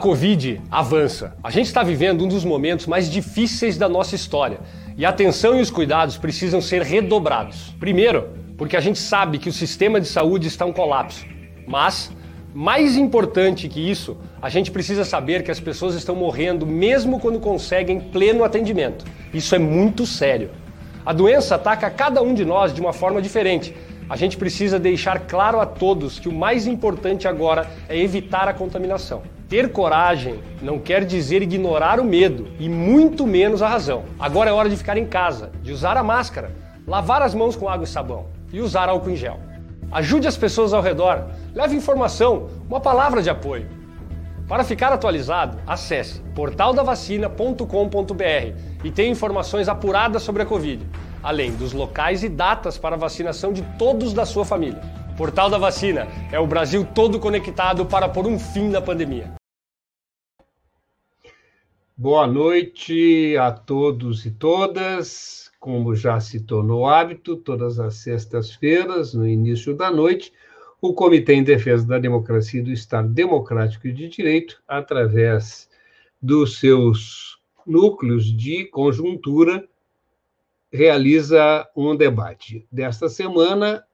Covid avança. A gente está vivendo um dos momentos mais difíceis da nossa história e a atenção e os cuidados precisam ser redobrados. Primeiro, porque a gente sabe que o sistema de saúde está em colapso, mas mais importante que isso, a gente precisa saber que as pessoas estão morrendo mesmo quando conseguem pleno atendimento. Isso é muito sério. A doença ataca cada um de nós de uma forma diferente. A gente precisa deixar claro a todos que o mais importante agora é evitar a contaminação. Ter coragem não quer dizer ignorar o medo e muito menos a razão. Agora é hora de ficar em casa, de usar a máscara, lavar as mãos com água e sabão e usar álcool em gel. Ajude as pessoas ao redor, leve informação, uma palavra de apoio. Para ficar atualizado, acesse portaldavacina.com.br e tenha informações apuradas sobre a Covid, além dos locais e datas para vacinação de todos da sua família. Portal da Vacina é o Brasil todo conectado para pôr um fim na pandemia. Boa noite a todos e todas. Como já se tornou hábito, todas as sextas-feiras, no início da noite, o Comitê em Defesa da Democracia e do Estado Democrático e de Direito, através dos seus núcleos de conjuntura, realiza um debate. Desta semana,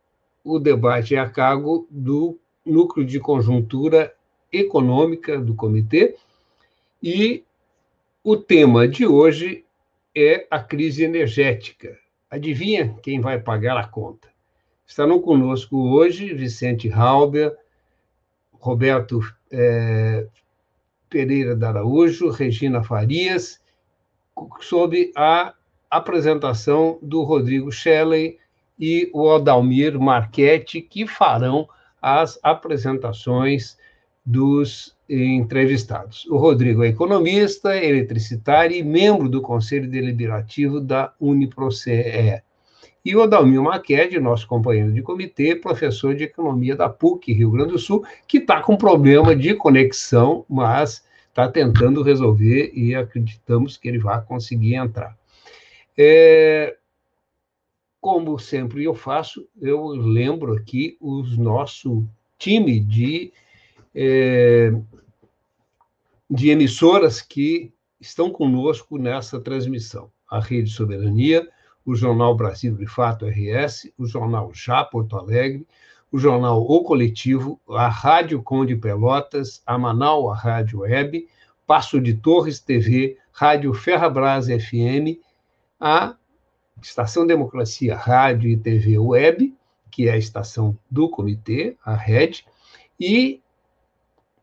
o debate é a cargo do núcleo de conjuntura econômica do comitê e o tema de hoje é a crise energética. Adivinha quem vai pagar a conta? Estarão conosco hoje Vicente Halber, Roberto é, Pereira da Araújo, Regina Farias, sob a apresentação do Rodrigo Shelley e o Odalmir Marchetti, que farão as apresentações dos entrevistados. O Rodrigo é economista, eletricitário e membro do Conselho Deliberativo da Uniproce. E o Adalmir Maqued, nosso companheiro de comitê, professor de economia da PUC, Rio Grande do Sul, que está com problema de conexão, mas está tentando resolver e acreditamos que ele vai conseguir entrar. É, como sempre eu faço, eu lembro aqui o nosso time de é, de emissoras que estão conosco nessa transmissão. A Rede Soberania, o Jornal Brasil de Fato RS, o Jornal Já Porto Alegre, o Jornal O Coletivo, a Rádio Conde Pelotas, a Manaus a Rádio Web, Passo de Torres TV, Rádio Ferrabras FM, a Estação Democracia Rádio e TV Web, que é a estação do comitê, a RED, e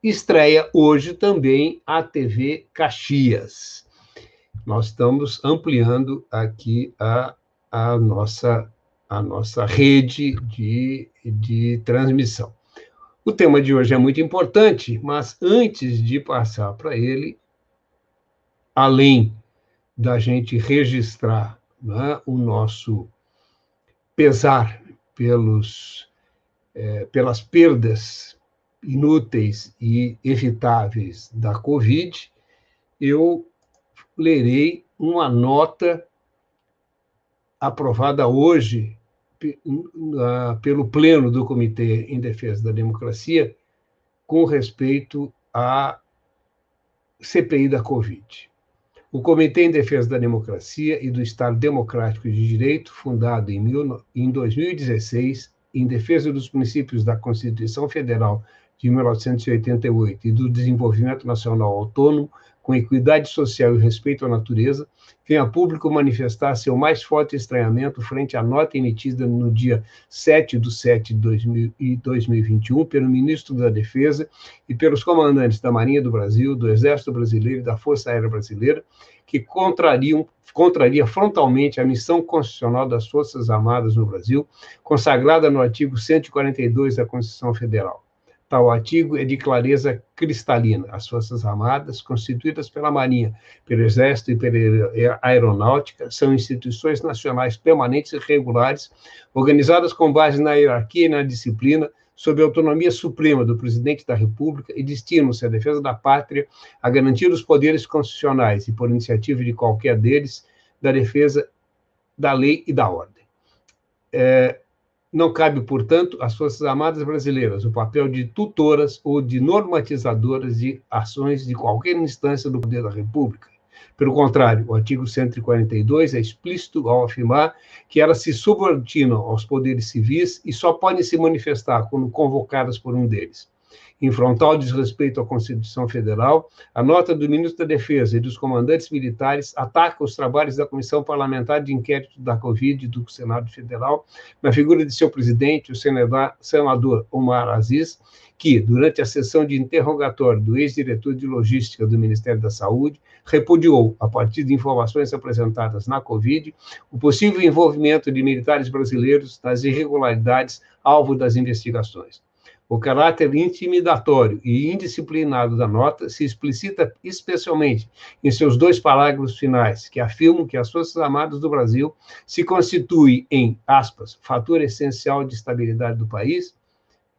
estreia hoje também a TV Caxias. Nós estamos ampliando aqui a, a, nossa, a nossa rede de, de transmissão. O tema de hoje é muito importante, mas antes de passar para ele, além da gente registrar né, o nosso pesar pelos, é, pelas perdas inúteis e evitáveis da Covid, eu lerei uma nota aprovada hoje pelo Pleno do Comitê em Defesa da Democracia com respeito à CPI da Covid. O Comitê em Defesa da Democracia e do Estado Democrático de Direito, fundado em, mil, em 2016, em defesa dos princípios da Constituição Federal de 1988 e do desenvolvimento nacional autônomo, com equidade social e respeito à natureza, vem a público manifestar seu mais forte estranhamento frente à nota emitida no dia 7 de 7 de 2021 pelo ministro da Defesa e pelos comandantes da Marinha do Brasil, do Exército Brasileiro e da Força Aérea Brasileira, que contrariam, contraria frontalmente a missão constitucional das Forças Armadas no Brasil, consagrada no artigo 142 da Constituição Federal. Tal artigo é de clareza cristalina. As Forças Armadas, constituídas pela Marinha, pelo Exército e pela Aeronáutica, são instituições nacionais permanentes e regulares, organizadas com base na hierarquia e na disciplina, sob a autonomia suprema do presidente da República e destinam-se à defesa da pátria, a garantir os poderes constitucionais e, por iniciativa de qualquer deles, da defesa da lei e da ordem. É, Não cabe, portanto, às Forças Armadas Brasileiras o papel de tutoras ou de normatizadoras de ações de qualquer instância do poder da República. Pelo contrário, o artigo 142 é explícito ao afirmar que elas se subordinam aos poderes civis e só podem se manifestar quando convocadas por um deles em frontal desrespeito à Constituição Federal, a nota do ministro da Defesa e dos comandantes militares ataca os trabalhos da Comissão Parlamentar de Inquérito da Covid do Senado Federal, na figura de seu presidente, o senador Omar Aziz, que, durante a sessão de interrogatório do ex-diretor de logística do Ministério da Saúde, repudiou, a partir de informações apresentadas na Covid, o possível envolvimento de militares brasileiros nas irregularidades alvo das investigações. O caráter intimidatório e indisciplinado da nota se explicita especialmente em seus dois parágrafos finais, que afirmam que as Forças Armadas do Brasil se constituem em, aspas, fator essencial de estabilidade do país,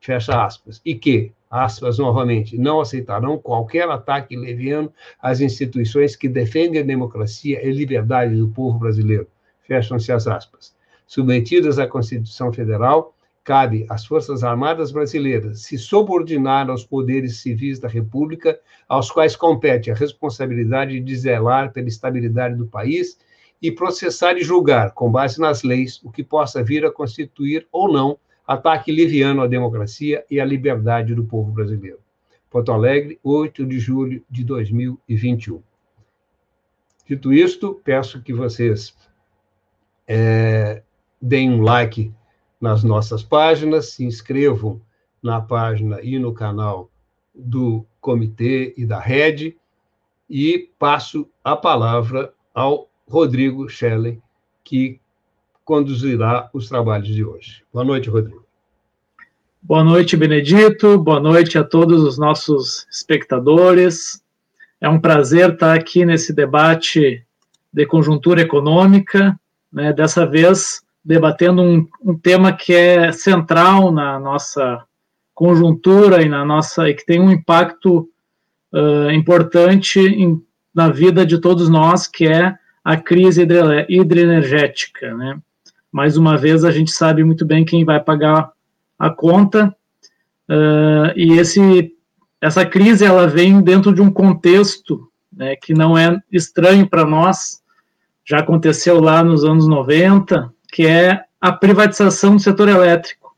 fecha aspas, e que, aspas novamente, não aceitarão qualquer ataque leviano às instituições que defendem a democracia e liberdade do povo brasileiro, fecham-se as aspas. Submetidas à Constituição Federal, cabe às Forças Armadas Brasileiras se subordinar aos poderes civis da República, aos quais compete a responsabilidade de zelar pela estabilidade do país e processar e julgar, com base nas leis, o que possa vir a constituir ou não ataque liviano à democracia e à liberdade do povo brasileiro. Porto Alegre, 8 de julho de 2021. Dito isto, peço que vocês é, deem um like nas nossas páginas, se inscrevam na página e no canal do comitê e da rede, e passo a palavra ao Rodrigo Schellen, que conduzirá os trabalhos de hoje. Boa noite, Rodrigo. Boa noite, Benedito. Boa noite a todos os nossos espectadores. É um prazer estar aqui nesse debate de conjuntura econômica, né, dessa vez debatendo um, um, tema que é central na nossa conjuntura e na nossa e que tem um impacto uh, importante em, na vida de todos nós, que é a crise hidroenergética, né? Mais uma vez a gente sabe muito bem quem vai pagar a conta uh, e esse essa crise ela vem dentro de um contexto né, que não é estranho para nós, já aconteceu lá nos anos 90, que é a privatização do setor elétrico.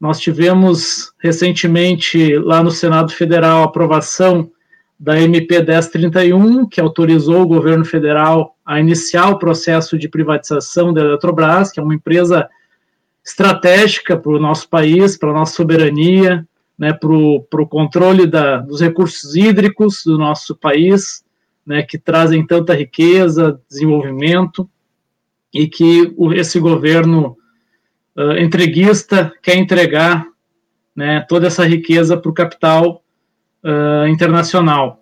Nós tivemos recentemente lá no Senado Federal a aprovação da MP 1031, que autorizou o governo federal a iniciar o processo de privatização da Eletrobras, que é uma empresa estratégica para o nosso país, para a nossa soberania, né, para o controle da, dos recursos hídricos do nosso país, né, que trazem tanta riqueza, desenvolvimento e que o, esse governo uh, entreguista quer entregar né, toda essa riqueza para o capital uh, internacional.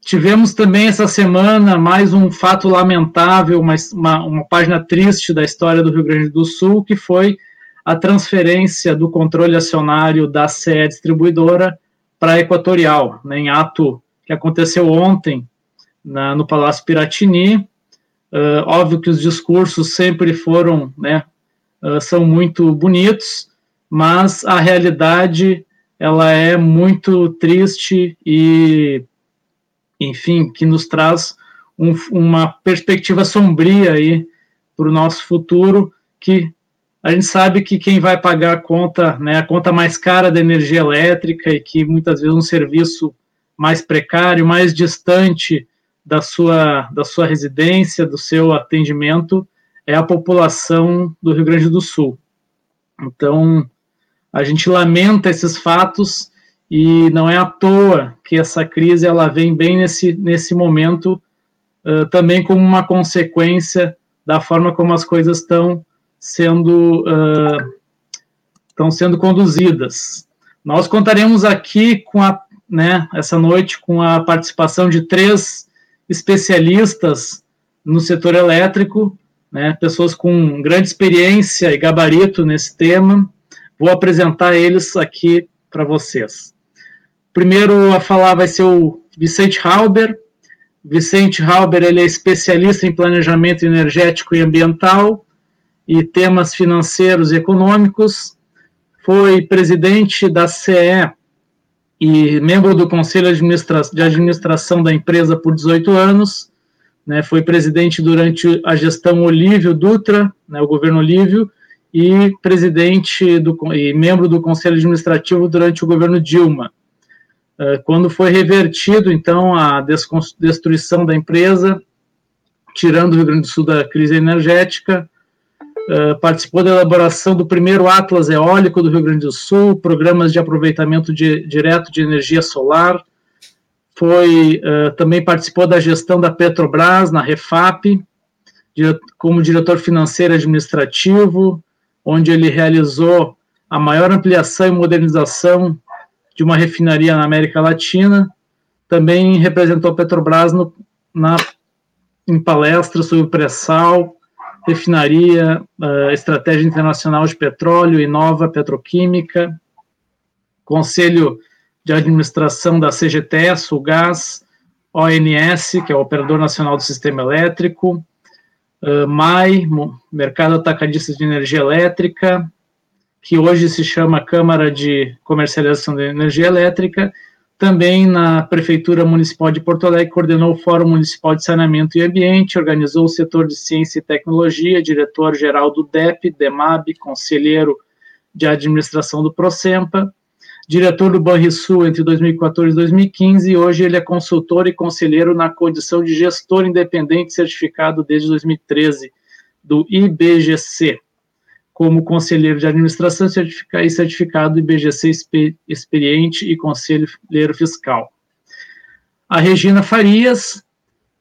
Tivemos também essa semana mais um fato lamentável, uma, uma, uma página triste da história do Rio Grande do Sul, que foi a transferência do controle acionário da CE Distribuidora para a Equatorial, né, em ato que aconteceu ontem na, no Palácio Piratini, Uh, óbvio que os discursos sempre foram, né, uh, são muito bonitos, mas a realidade ela é muito triste e, enfim, que nos traz um, uma perspectiva sombria aí para o nosso futuro, que a gente sabe que quem vai pagar a conta, né, a conta mais cara da energia elétrica e que muitas vezes um serviço mais precário, mais distante da sua, da sua residência, do seu atendimento, é a população do Rio Grande do Sul. Então, a gente lamenta esses fatos e não é à toa que essa crise ela vem bem nesse, nesse momento, uh, também como uma consequência da forma como as coisas estão sendo, uh, estão sendo conduzidas. Nós contaremos aqui com a, né, essa noite com a participação de três especialistas no setor elétrico, né, pessoas com grande experiência e gabarito nesse tema. Vou apresentar eles aqui para vocês. Primeiro a falar vai ser o Vicente Halber. Vicente Halber ele é especialista em planejamento energético e ambiental, e temas financeiros e econômicos. Foi presidente da CE e membro do Conselho de Administração da empresa por 18 anos. Né, foi presidente durante a gestão Olívio Dutra, né, o governo Olívio, e presidente do, e membro do Conselho Administrativo durante o governo Dilma. Uh, quando foi revertido, então, a destruição da empresa, tirando o Rio Grande do Sul da crise energética, uh, participou da elaboração do primeiro Atlas Eólico do Rio Grande do Sul, programas de aproveitamento de, direto de energia solar, foi uh, também participou da gestão da Petrobras na Refap, como diretor financeiro administrativo, onde ele realizou a maior ampliação e modernização de uma refinaria na América Latina. Também representou a Petrobras no, na, em palestras sobre pré-sal, refinaria, uh, estratégia internacional de petróleo e nova petroquímica, conselho de administração da CGTS, o Gás, ONS, que é o Operador Nacional do Sistema Elétrico, uh, MAI, Mercado Atacadista de Energia Elétrica, que hoje se chama Câmara de Comercialização de Energia Elétrica, também na Prefeitura Municipal de Porto Alegre, coordenou o Fórum Municipal de Saneamento e Ambiente, organizou o setor de Ciência e Tecnologia, diretor-geral do DEP, DEMAB, conselheiro de administração do Procempa, diretor do Banrisul entre 2014 e 2015, e hoje ele é consultor e conselheiro na condição de gestor independente certificado desde 2013 do IBGC, como conselheiro de administração e certificado IBGC experiente e conselheiro fiscal. A Regina Farias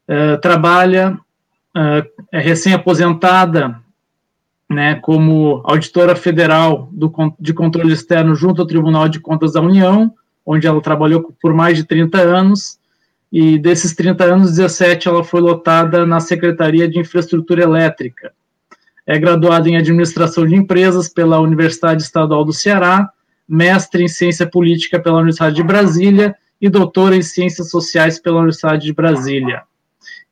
uh, trabalha, uh, é recém-aposentada né, como auditora federal do, de controle externo junto ao Tribunal de Contas da União, onde ela trabalhou por mais de 30 anos, e desses 30 anos, 17 ela foi lotada na Secretaria de Infraestrutura Elétrica. É graduada em Administração de Empresas pela Universidade Estadual do Ceará, mestre em Ciência Política pela Universidade de Brasília e doutora em Ciências Sociais pela Universidade de Brasília.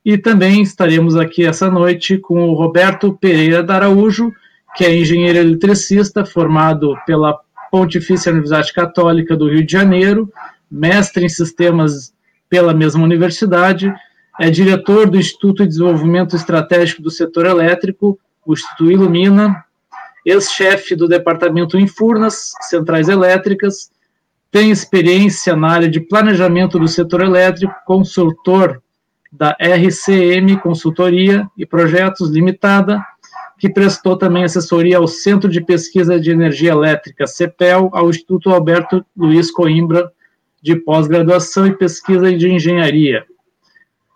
E também estaremos aqui essa noite com o Roberto Pereira da Araújo, que é engenheiro eletricista, formado pela Pontifícia Universidade Católica do Rio de Janeiro, mestre em sistemas pela mesma universidade, é diretor do Instituto de Desenvolvimento Estratégico do Setor Elétrico, o Instituto Ilumina, ex-chefe do Departamento Infurnas, Centrais Elétricas, tem experiência na área de planejamento do setor elétrico, consultor da RCM Consultoria e Projetos Limitada, que prestou também assessoria ao Centro de Pesquisa de Energia Elétrica, CEPEL, ao Instituto Alberto Luiz Coimbra, de pós-graduação e pesquisa de engenharia,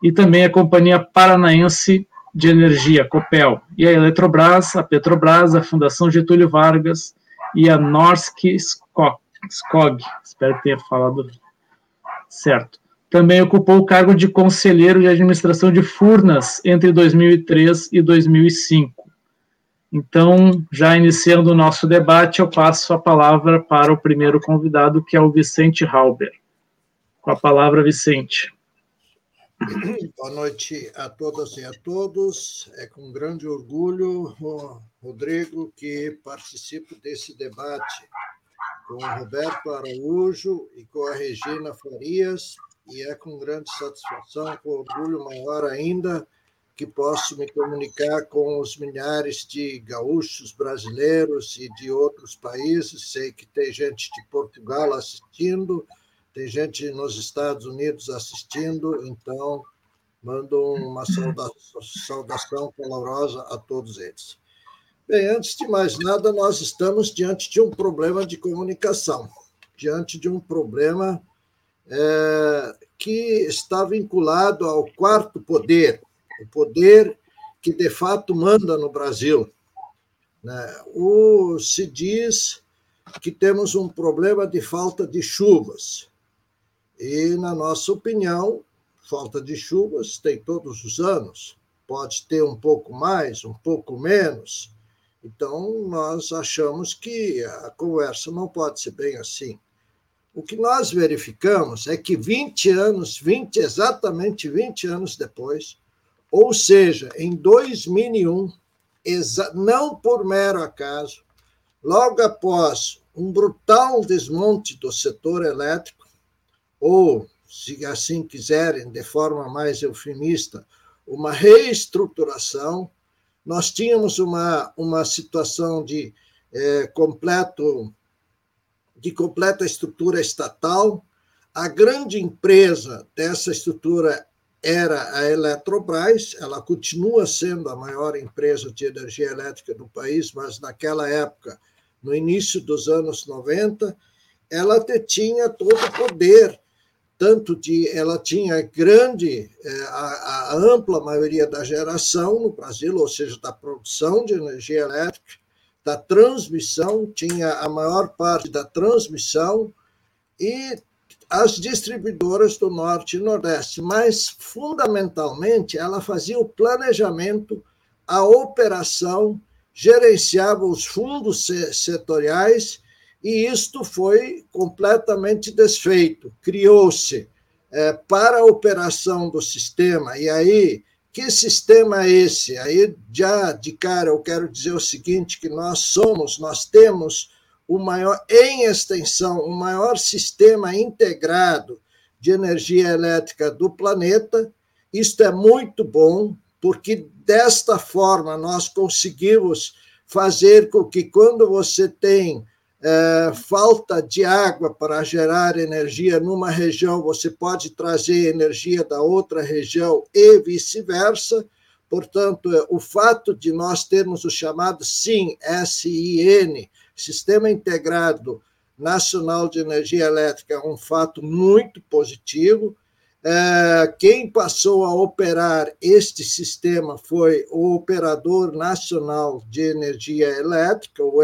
e também a Companhia Paranaense de Energia, COPEL, e a Eletrobras, a Petrobras, a Fundação Getúlio Vargas e a Norsk Skog, espero tenha falado certo. Também ocupou o cargo de conselheiro de administração de Furnas entre 2003 e 2005. Então, já iniciando o nosso debate, eu passo a palavra para o primeiro convidado, que é o Vicente Halber. Com a palavra, Vicente. Boa noite a todas e a todos. É com grande orgulho, Rodrigo, que participo desse debate com o Roberto Araújo e com a Regina Farias, e é com grande satisfação, com orgulho maior ainda, que posso me comunicar com os milhares de gaúchos brasileiros e de outros países. Sei que tem gente de Portugal assistindo, tem gente nos Estados Unidos assistindo, então mando uma saudação calorosa a todos eles. Bem, antes de mais nada, nós estamos diante de um problema de comunicação, diante de um problema é, que está vinculado ao quarto poder, o poder que de fato manda no Brasil. Né? O, se diz que temos um problema de falta de chuvas. E, na nossa opinião, falta de chuvas tem todos os anos. Pode ter um pouco mais, um pouco menos. Então, nós achamos que a conversa não pode ser bem assim. O que nós verificamos é que 20 anos, 20, exatamente 20 anos depois, ou seja, em 2001, não por mero acaso, logo após um brutal desmonte do setor elétrico, ou, se assim quiserem, de forma mais eufemista, uma reestruturação, nós tínhamos uma, uma situação de é, completo de completa estrutura estatal. A grande empresa dessa estrutura era a Eletrobras, ela continua sendo a maior empresa de energia elétrica do país, mas naquela época, no início dos anos 90, ela tinha todo o poder, tanto de ela tinha grande, é, a, a ampla maioria da geração no Brasil, ou seja, da produção de energia elétrica, da transmissão, tinha a maior parte da transmissão e as distribuidoras do Norte e Nordeste, mas fundamentalmente ela fazia o planejamento, a operação, gerenciava os fundos setoriais e isto foi completamente desfeito. Criou-se é, para a operação do sistema, e aí que sistema é esse? Aí, já de cara, eu quero dizer o seguinte: que nós somos, nós temos o maior, em extensão, o maior sistema integrado de energia elétrica do planeta. Isto é muito bom, porque desta forma nós conseguimos fazer com que, quando você tem é, falta de água para gerar energia numa região, você pode trazer energia da outra região e vice-versa. Portanto, é, o fato de nós termos o chamado SIN, SIN, Sistema Integrado Nacional de Energia Elétrica, é um fato muito positivo. É, quem passou a operar este sistema foi o Operador Nacional de Energia Elétrica, o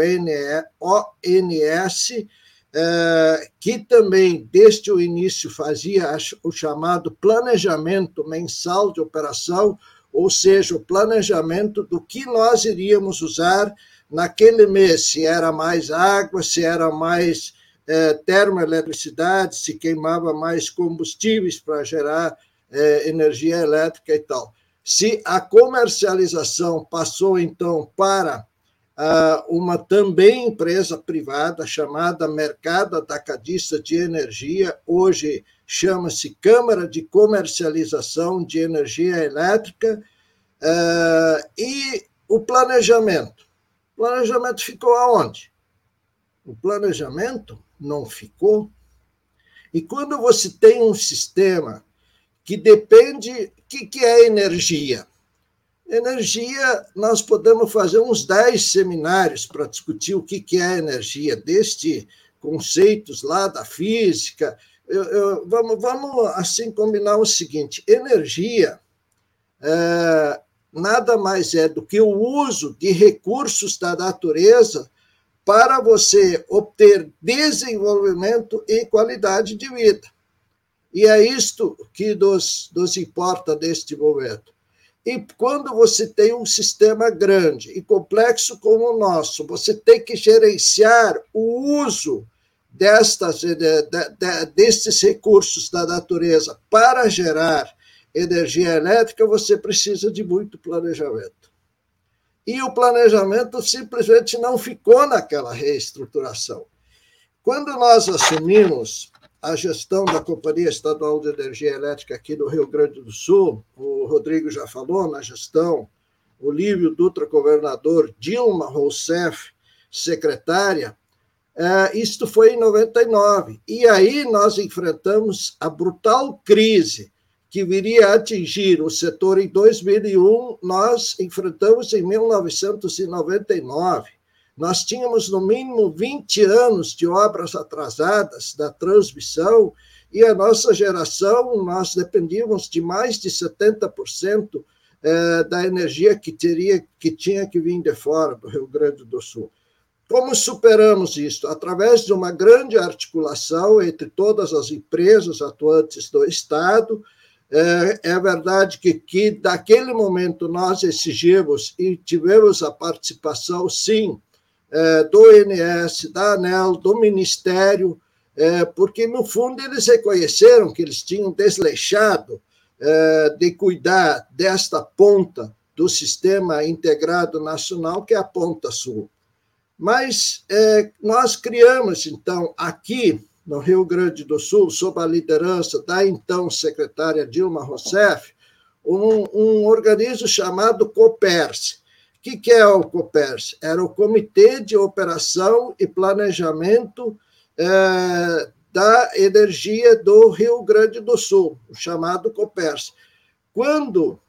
ONS, é, que também, desde o início, fazia o chamado planejamento mensal de operação, ou seja, o planejamento do que nós iríamos usar naquele mês, se era mais água, se era mais é, termoeletricidade, se queimava mais combustíveis para gerar é, energia elétrica e tal. Se a comercialização passou, então, para uma também empresa privada chamada Mercado Atacadista de Energia, hoje chama-se Câmara de Comercialização de Energia Elétrica, ah, e o planejamento. O planejamento ficou aonde? O planejamento não ficou. E quando você tem um sistema que depende. O que, que é energia? Energia, nós podemos fazer uns 10 seminários para discutir o que, que é energia, desde conceitos lá da física. Eu, eu, vamos, vamos, assim, combinar o seguinte: energia é, nada mais é do que o uso de recursos da natureza para você obter desenvolvimento e qualidade de vida. E é isto que nos, nos importa neste momento. E quando você tem um sistema grande e complexo como o nosso, você tem que gerenciar o uso destas, de, de, de, destes recursos da natureza para gerar energia elétrica, você precisa de muito planejamento e o planejamento simplesmente não ficou naquela reestruturação. Quando nós assumimos a gestão da Companhia Estadual de Energia Elétrica aqui do Rio Grande do Sul, o Rodrigo já falou na gestão, Olívio Dutra, governador, Dilma Rousseff, secretária, é, isto foi em 99. E aí nós enfrentamos a brutal crise que viria a atingir o setor em 2001, nós enfrentamos em 1999. Nós tínhamos, no mínimo, 20 anos de obras atrasadas da transmissão, e a nossa geração, nós dependíamos de mais de 70% eh, da energia que, teria, que tinha que vir de fora do Rio Grande do Sul. Como superamos isso? Através de uma grande articulação entre todas as empresas atuantes do Estado, é, é verdade que, que, daquele momento, nós exigimos e tivemos a participação, sim, é, do INS, da ANEL, do Ministério, é, porque, no fundo, eles reconheceram que eles tinham desleixado de cuidar desta ponta do Sistema Integrado Nacional, que é a Ponta Sul. Mas nós criamos, então, aqui no Rio Grande do Sul, sob a liderança da então secretária Dilma Rousseff, um, um organismo chamado COPERS. O que, que é o COPERS? Era o Comitê de Operação e Planejamento é, da Energia do Rio Grande do Sul, chamado COPERS. Quando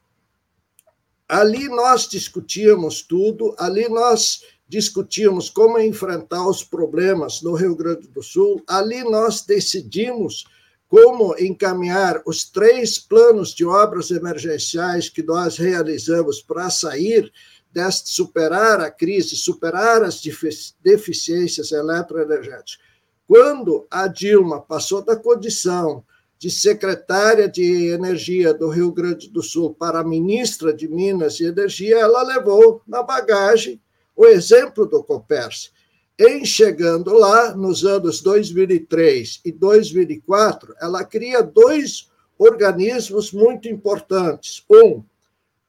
ali nós discutíamos tudo, ali nós discutimos como enfrentar os problemas no Rio Grande do Sul, ali nós decidimos como encaminhar os três planos de obras emergenciais que nós realizamos para sair deste superar a crise, superar as deficiências eletroenergéticas. Quando a Dilma passou da condição de secretária de Energia do Rio Grande do Sul para ministra de Minas e Energia, ela levou na bagagem o exemplo do Copers. Em chegando lá, nos anos 2003 e 2004, ela cria dois organismos muito importantes. Um,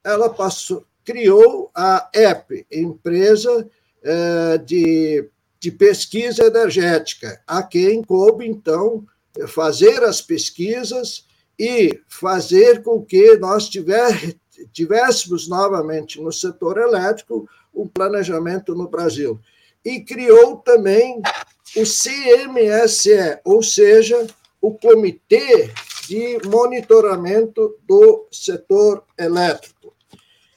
ela passou, criou a EP, empresa eh, de, de pesquisa energética, a quem coube, então, fazer as pesquisas e fazer com que nós tiver, tivéssemos novamente no setor elétrico um planejamento no Brasil e criou também o CMSE, ou seja, o Comitê de Monitoramento do Setor Elétrico.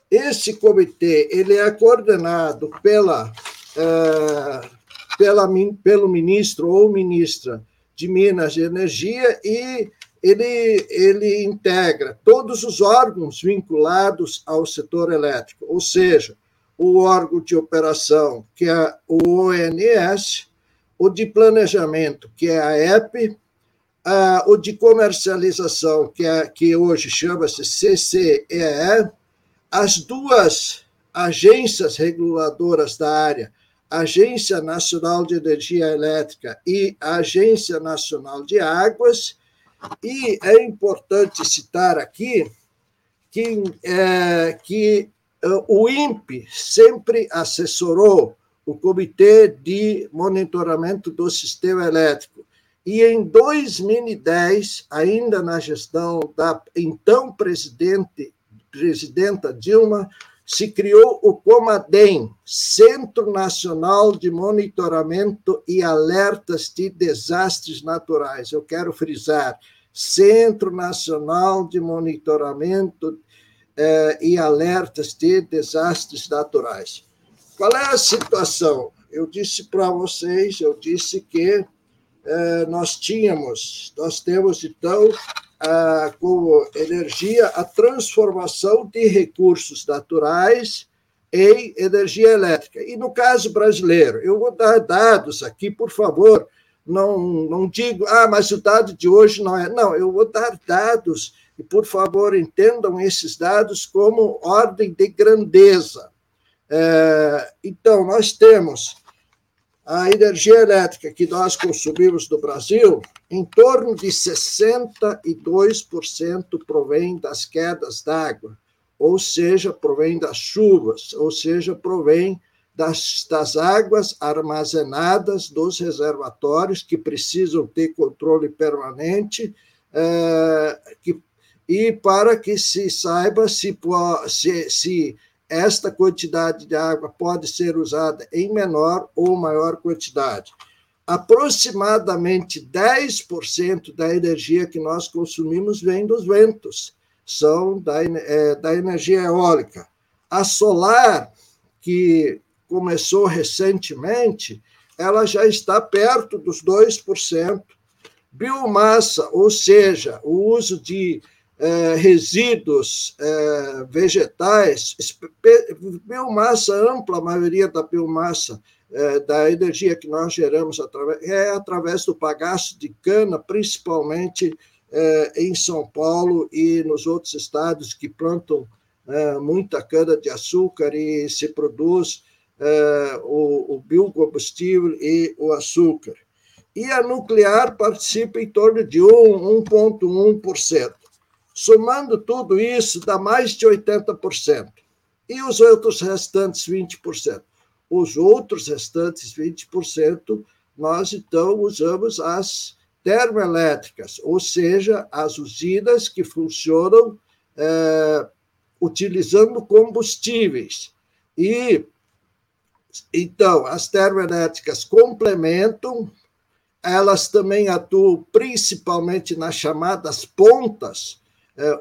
Esse comitê ele é coordenado pela, é, pela, pelo ministro ou ministra de Minas e Energia e ele, ele integra todos os órgãos vinculados ao setor elétrico, ou seja, o órgão de operação, que é o ONS, o de planejamento, que é a EP, o de comercialização, que, é, que hoje chama-se CCEE, as duas agências reguladoras da área, Agência Nacional de Energia Elétrica e Agência Nacional de Águas, e é importante citar aqui que, é, que o INPE sempre assessorou o Comitê de Monitoramento do Sistema Elétrico. E em 2010, ainda na gestão da então presidente, presidenta Dilma, se criou o COMADEM, Centro Nacional de Monitoramento e Alertas de Desastres Naturais. Eu quero frisar, Centro Nacional de Monitoramento eh, e alertas de desastres naturais. Qual é a situação? Eu disse para vocês, eu disse que eh, nós tínhamos, nós temos então a, como energia a transformação de recursos naturais em energia elétrica. E no caso brasileiro, eu vou dar dados aqui, por favor, não, não digo, ah, mas o dado de hoje não é. Não, eu vou dar dados e, por favor, entendam esses dados como ordem de grandeza. É, então, nós temos a energia elétrica que nós consumimos no Brasil, em torno de 62% provém das quedas d'água, ou seja, provém das chuvas, ou seja, provém das, das águas armazenadas dos reservatórios que precisam ter controle permanente, é, que e para que se saiba se, se, se esta quantidade de água pode ser usada em menor ou maior quantidade. Aproximadamente 10% da energia que nós consumimos vem dos ventos, são da, é, da energia eólica. A solar, que começou recentemente, ela já está perto dos 2%. Biomassa, ou seja, o uso de é, resíduos é, vegetais, biomassa ampla, a maioria da biomassa é, da energia que nós geramos através, é através do bagaço de cana, principalmente é, em São Paulo e nos outros estados que plantam é, muita cana de açúcar e se produz o, o biocombustível e o açúcar. E a nuclear participa em torno de 1,1%. Somando tudo isso, dá mais de 80%. E os outros restantes 20%. Os outros restantes 20%, nós então usamos as termoelétricas, ou seja, as usinas que funcionam é, utilizando combustíveis. E então, as termoelétricas complementam, elas também atuam principalmente nas chamadas pontas,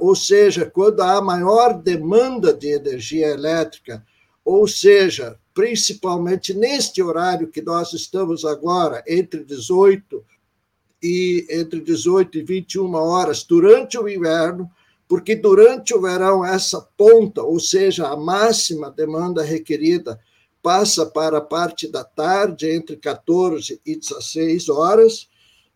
ou seja, quando há maior demanda de energia elétrica, ou seja, principalmente neste horário que nós estamos agora, entre 18 e entre 18 e 21 horas durante o inverno, porque durante o verão essa ponta, ou seja, a máxima demanda requerida passa para a parte da tarde, entre 14 e 16 horas.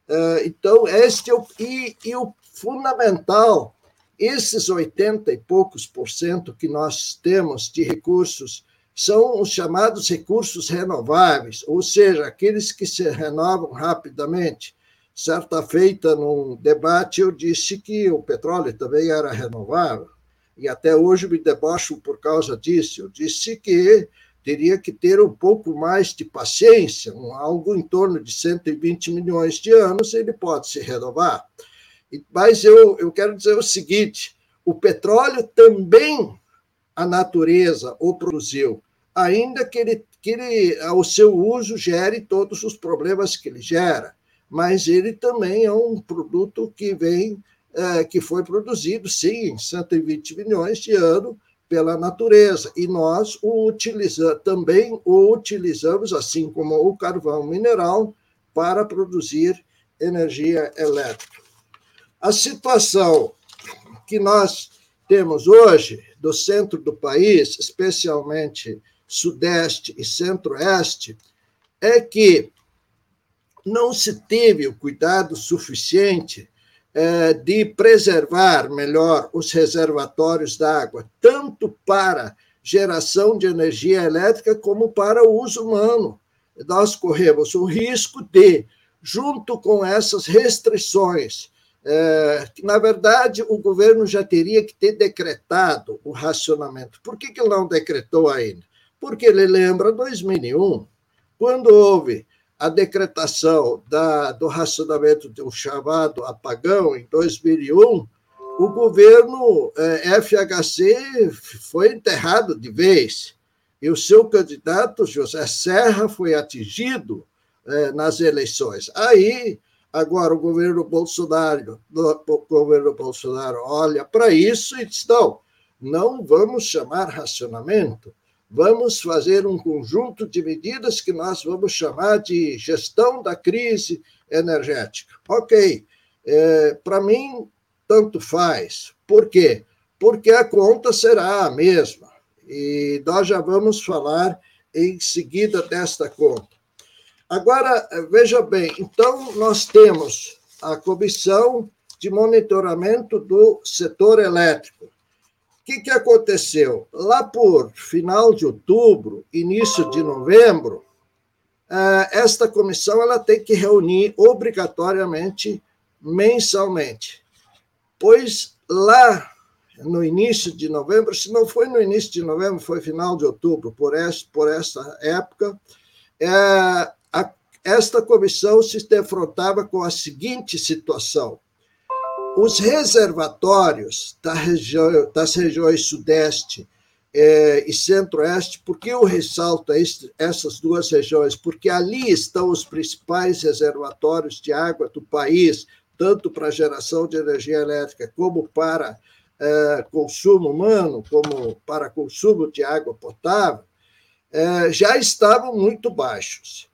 Eh, então, este é o, e, e o fundamental, esses 80 e poucos por cento que nós temos de recursos são os chamados recursos renováveis, ou seja, aqueles que se renovam rapidamente. Certa feita, num debate, eu disse que o petróleo também era renovável, e até hoje me debocho por causa disso. Eu disse que teria que ter um pouco mais de paciência, um, algo em torno de 120 milhões de anos, ele pode se renovar. Mas eu, eu quero dizer o seguinte: o petróleo também a natureza o produziu, ainda que ele, que ele, o seu uso gere todos os problemas que ele gera, mas ele também é um produto que vem, é, que foi produzido, sim, em 120 milhões de anos, pela natureza e nós o utilizamos também o utilizamos assim como o carvão mineral para produzir energia elétrica. A situação que nós temos hoje do centro do país, especialmente sudeste e centro-oeste, é que não se teve o cuidado suficiente é, de preservar melhor os reservatórios d'água, tanto para geração de energia elétrica como para o uso humano. Nós corremos o risco de, junto com essas restrições, é, que, na verdade, o governo já teria que ter decretado o racionamento. Por que, que ele não decretou ainda? Porque ele lembra 2001, quando houve a decretação da, do racionamento um chamado apagão em 2001, o governo eh, FHC foi enterrado de vez. E o seu candidato, José Serra, foi atingido eh, nas eleições. Aí, agora, o governo Bolsonaro, o governo Bolsonaro olha para isso e diz: não, não vamos chamar racionamento, vamos fazer um conjunto de medidas que nós vamos chamar de gestão da crise energética. Ok, é, para mim, tanto faz. Por quê? Porque a conta será a mesma. E nós já vamos falar em seguida desta conta. Agora, veja bem, então nós temos a comissão de monitoramento do setor elétrico que, que aconteceu? Lá por final de outubro, início de novembro, eh, esta comissão ela tem que reunir obrigatoriamente mensalmente. Pois lá no início de novembro, se não foi no início de novembro, foi final de outubro, por, essa, por essa época, é, esta comissão se defrontava com a seguinte situação: os reservatórios da região, das regiões Sudeste é, e Centro-Oeste, por que eu ressalto essas duas regiões? Porque ali estão os principais reservatórios de água do país, tanto para geração de energia elétrica como para é, consumo humano, como para consumo de água potável, é, já estavam muito baixos.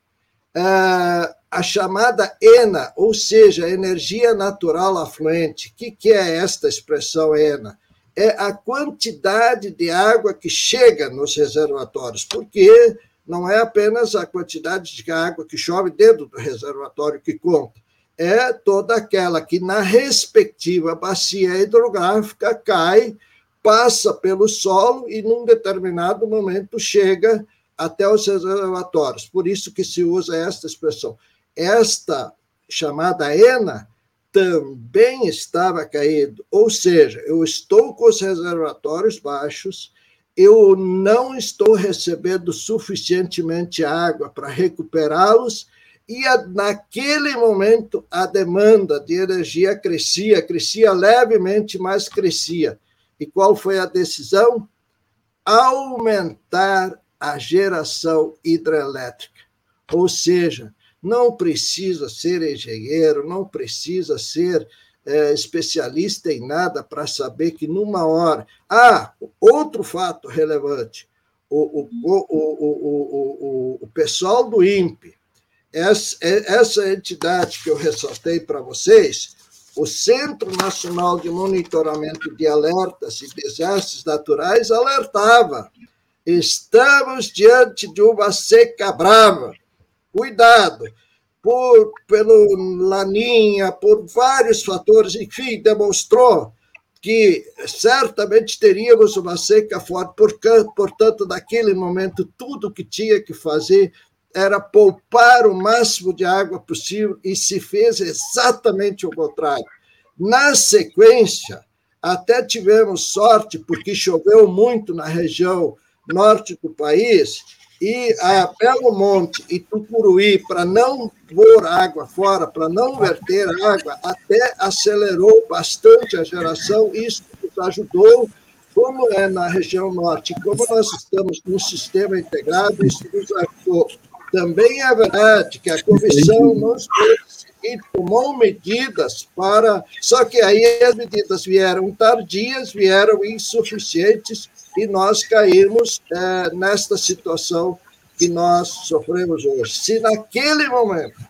A chamada ENA, ou seja, energia natural afluente. O que, que é esta expressão ENA? É a quantidade de água que chega nos reservatórios, porque não é apenas a quantidade de água que chove dentro do reservatório que conta, é toda aquela que na respectiva bacia hidrográfica cai, passa pelo solo e num determinado momento chega até os reservatórios. Por isso que se usa esta expressão esta chamada ENA também estava caído, ou seja, eu estou com os reservatórios baixos eu não estou recebendo suficientemente água para recuperá-los, e naquele momento a demanda de energia crescia, crescia levemente, mas crescia. E qual foi a decisão? Aumentar a geração hidrelétrica. Ou seja, não precisa ser engenheiro, não precisa ser é, especialista em nada para saber que numa hora. Ah, outro fato relevante: o, o, o, o, o pessoal do INPE, essa, essa entidade que eu ressaltei para vocês, o Centro Nacional de Monitoramento de Alertas e Desastres Naturais alertava: estamos diante de uma seca brava. Cuidado, por, pelo Laninha, por vários fatores, enfim, demonstrou que certamente teríamos uma seca forte, portanto, naquele momento, tudo que tinha que fazer era poupar o máximo de água possível e se fez exatamente o contrário. Na sequência, até tivemos sorte, porque choveu muito na região norte do país, e a Belo Monte e Tucuruí, para não pôr água fora, para não verter água, até acelerou bastante a geração, isso nos ajudou, como é na região norte, como nós estamos num sistema integrado, isso nos ajudou. Também é verdade que a comissão não e tomou medidas para. Só que aí as medidas vieram tardias, vieram insuficientes, e nós caímos é, nesta situação que nós sofremos hoje. Se naquele momento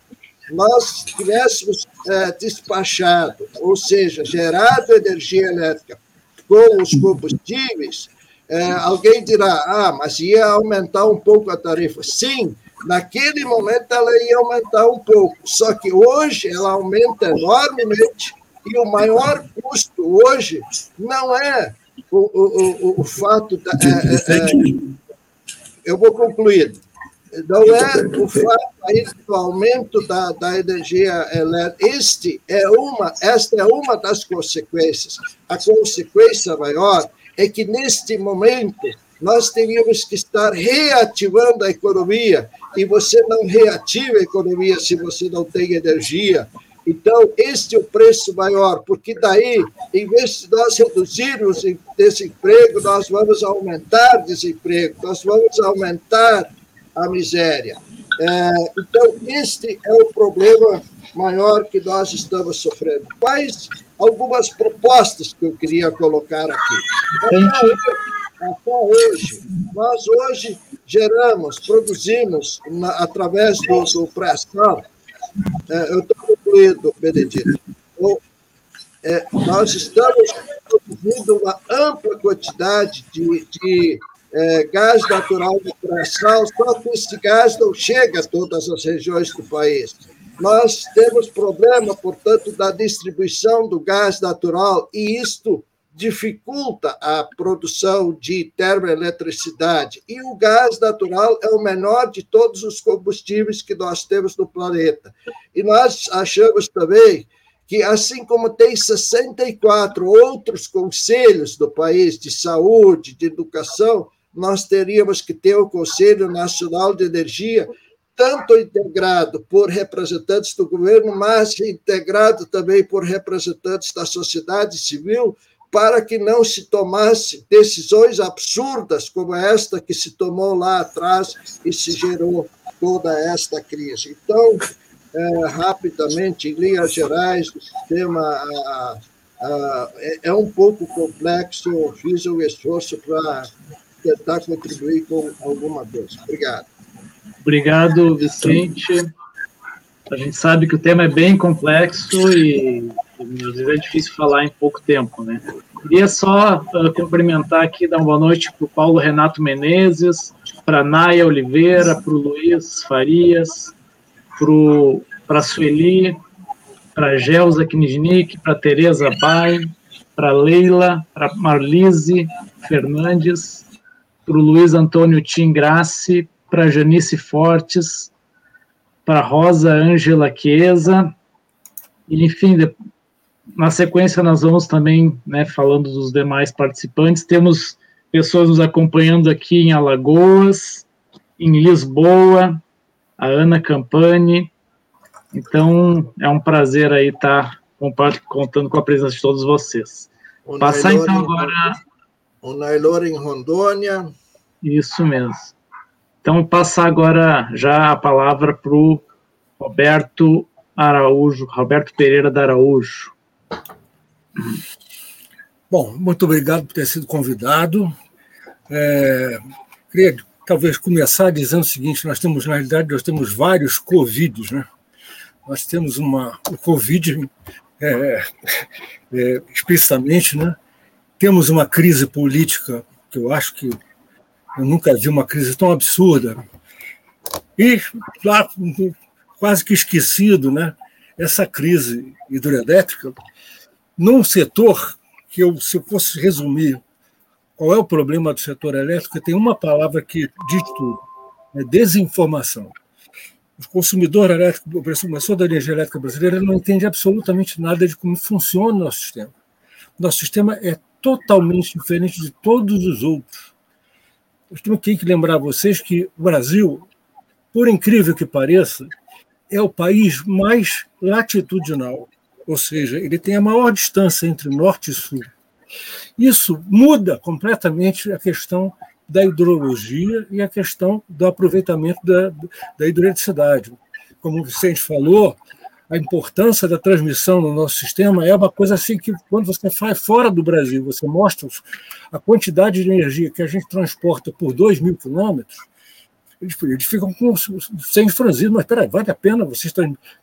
nós tivéssemos é, despachado, ou seja, gerado energia elétrica com os combustíveis, é, alguém dirá, ah, mas ia aumentar um pouco a tarifa. Sim, naquele momento ela ia aumentar um pouco, só que hoje ela aumenta enormemente e o maior custo hoje não é o, o, o, o fato da. É, é, é eu vou concluir. Não é o fato aí do aumento da, da energia elétrica. Este é uma, esta é uma das consequências. A consequência maior é que, neste momento, nós teríamos que estar reativando a economia, e você não reativa a economia se você não tem energia, então, este é o preço maior, porque daí, em vez de nós reduzirmos desemprego, nós vamos aumentar desemprego, nós vamos aumentar a miséria. É, então, este é o problema maior que nós estamos sofrendo. Quais algumas propostas que eu queria colocar aqui? Até hoje, nós hoje geramos, produzimos, na, através do, do pré-sal, é, eu estou Benedito. Então, é, nós estamos produzindo uma ampla quantidade de, de é, gás natural de pré-sal, só que esse gás não chega a todas as regiões do país. Nós temos problema, portanto, da distribuição do gás natural, e isto dificulta a produção de termoeletricidade. E o gás natural é o menor de todos os combustíveis que nós temos no planeta. E nós achamos também que, assim como tem 64 outros conselhos do país de saúde, de educação, nós teríamos que ter o Conselho Nacional de Energia, tanto integrado por representantes do governo, mas integrado também por representantes da sociedade civil, para que não se tomasse decisões absurdas como esta que se tomou lá atrás e se gerou toda esta crise. Então, é, rapidamente, em linhas gerais, o sistema a, a, é, é um pouco complexo, fiz um esforço para tentar contribuir com alguma coisa. Obrigado. Obrigado, Vicente. A gente sabe que o tema é bem complexo e às vezes é difícil falar em pouco tempo, né? Queria só uh, cumprimentar aqui, dar uma boa noite para o Paulo Renato Menezes, para a Naya Oliveira, para o Luiz Farias, para a Sueli, para a Gelza Kniznik, para a Tereza Pai, para Leila, para Marlise Fernandes, para o Luiz Antônio Tim Grassi, para Janice Fortes, para Rosa Ângela Chiesa, enfim, na sequência nós vamos também, né, falando dos demais participantes, temos pessoas nos acompanhando aqui em Alagoas, em Lisboa, a Ana Campani. Então, é um prazer aí estar contando com a presença de todos vocês. O Passar Nailor então agora. O Nailor em Rondônia. Isso mesmo. Então, passar agora já a palavra para o Roberto Araújo, Roberto Pereira da Araújo. Bom, muito obrigado por ter sido convidado. É, queria talvez começar dizendo o seguinte: nós temos, na realidade, nós temos vários Covids, né? Nós temos uma, o Covid é, é, explicitamente, né? Temos uma crise política que eu acho que eu nunca vi uma crise tão absurda. E, lá, quase que esquecido, né? Essa crise hidroelétrica, num setor que eu, se eu fosse resumir qual é o problema do setor elétrico, tem uma palavra que diz tudo: é desinformação. O consumidor elétrico, o consumidor da energia elétrica brasileira não entende absolutamente nada de como funciona o nosso sistema. Nosso sistema é totalmente diferente de todos os outros. Eu tenho que lembrar a vocês que o Brasil, por incrível que pareça, é o país mais latitudinal, ou seja, ele tem a maior distância entre norte e sul. Isso muda completamente a questão da hidrologia e a questão do aproveitamento da, da hidroeletricidade. Como o Vicente falou, a importância da transmissão no nosso sistema é uma coisa assim que, quando você faz fora do Brasil, você mostra a quantidade de energia que a gente transporta por 2 mil quilômetros, eles, eles ficam com, sem franzido, mas peraí, vale a pena vocês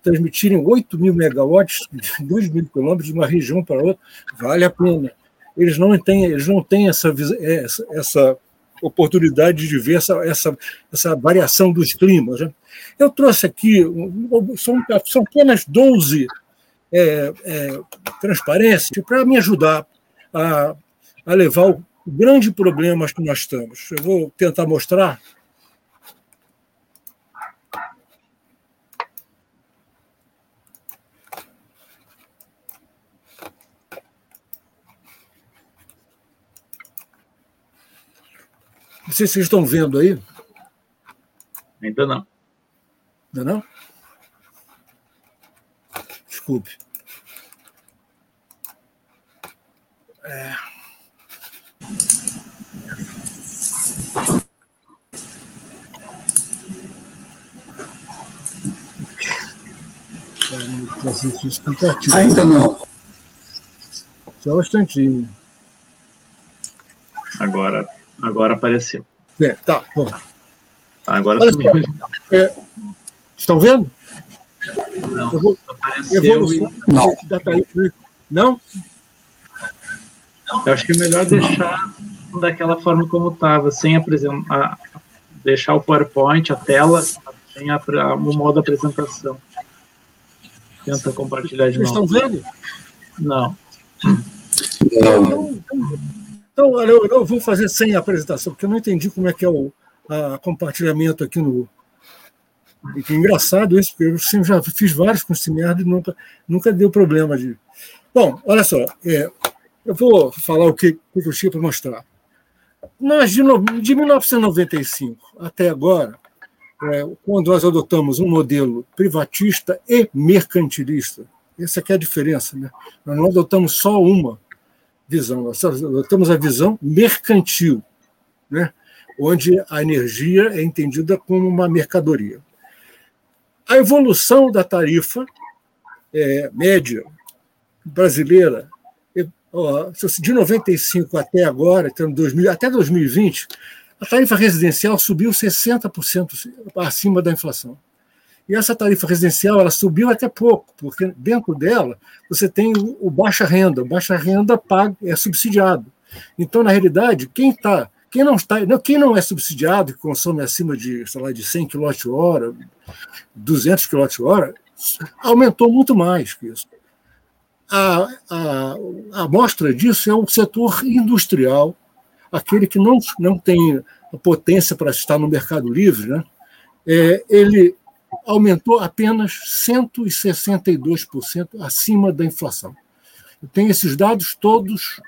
transmitirem 8 mil megawatts de 2 mil quilômetros de uma região para outra? Vale a pena. Eles não têm, eles não têm essa, essa, essa oportunidade de ver essa, essa, essa variação dos climas. Né? Eu trouxe aqui, são, são apenas 12 é, é, transparências para me ajudar a, a levar o grande problema que nós estamos. Eu vou tentar mostrar. Não sei se vocês estão vendo aí. Ainda não. Ainda não? Desculpe. É. Ainda não. Só um instantinho. Agora Agora apareceu. É, tá, bom. Agora sumiu. É, estão vendo? Não, eu vou, apareceu evolução e... não. tarifa. Não? Eu acho que é melhor deixar daquela forma como estava, sem apresentar, deixar o PowerPoint, a tela, sem a, o modo apresentação. Tenta compartilhar de Vocês novo. Vocês estão vendo? Não. Não. Então, então então, eu, eu vou fazer sem a apresentação, porque eu não entendi como é que é o a, compartilhamento aqui no. Que engraçado isso, porque eu já fiz vários com merda e nunca, nunca deu problema de. Bom, olha só, é, eu vou falar o que, que eu tinha para mostrar. Nós, de, no, de 1995 até agora, é, quando nós adotamos um modelo privatista e mercantilista, essa é a diferença, né? Nós não adotamos só uma, visão. Nós temos a visão mercantil, né? onde a energia é entendida como uma mercadoria. A evolução da tarifa é, média brasileira, de 95 até agora, até 2020, a tarifa residencial subiu 60% acima da inflação. E essa tarifa residencial ela subiu até pouco, porque dentro dela você tem o, baixa renda. O baixa renda paga, é subsidiado. Então, na realidade, quem está quem não está, quem não é subsidiado, que consome acima de, sei lá, de 100 kWh, 200 kWh, aumentou muito mais que isso. A, a, a mostra disso é o setor industrial, aquele que não, não tem a potência para estar no mercado livre, né? É, ele aumentou apenas 162% acima da inflação. Eu tenho esses dados todos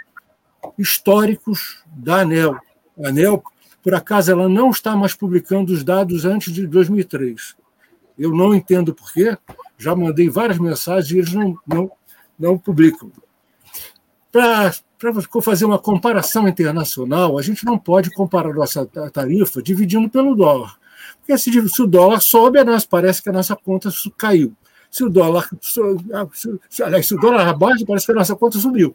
históricos da ANEL, a ANEL, por acaso, ela não está mais publicando os dados antes de 2003. Eu não entendo por quê, já mandei várias mensagens e eles não, não, não publicam. Para fazer uma comparação internacional, a gente não pode comparar nossa tarifa dividindo pelo dólar. Porque se, se o dólar sobe, nossa, parece que a nossa conta caiu. Se o dólar, se, aliás, se o dólar abaixa, parece que a nossa conta subiu.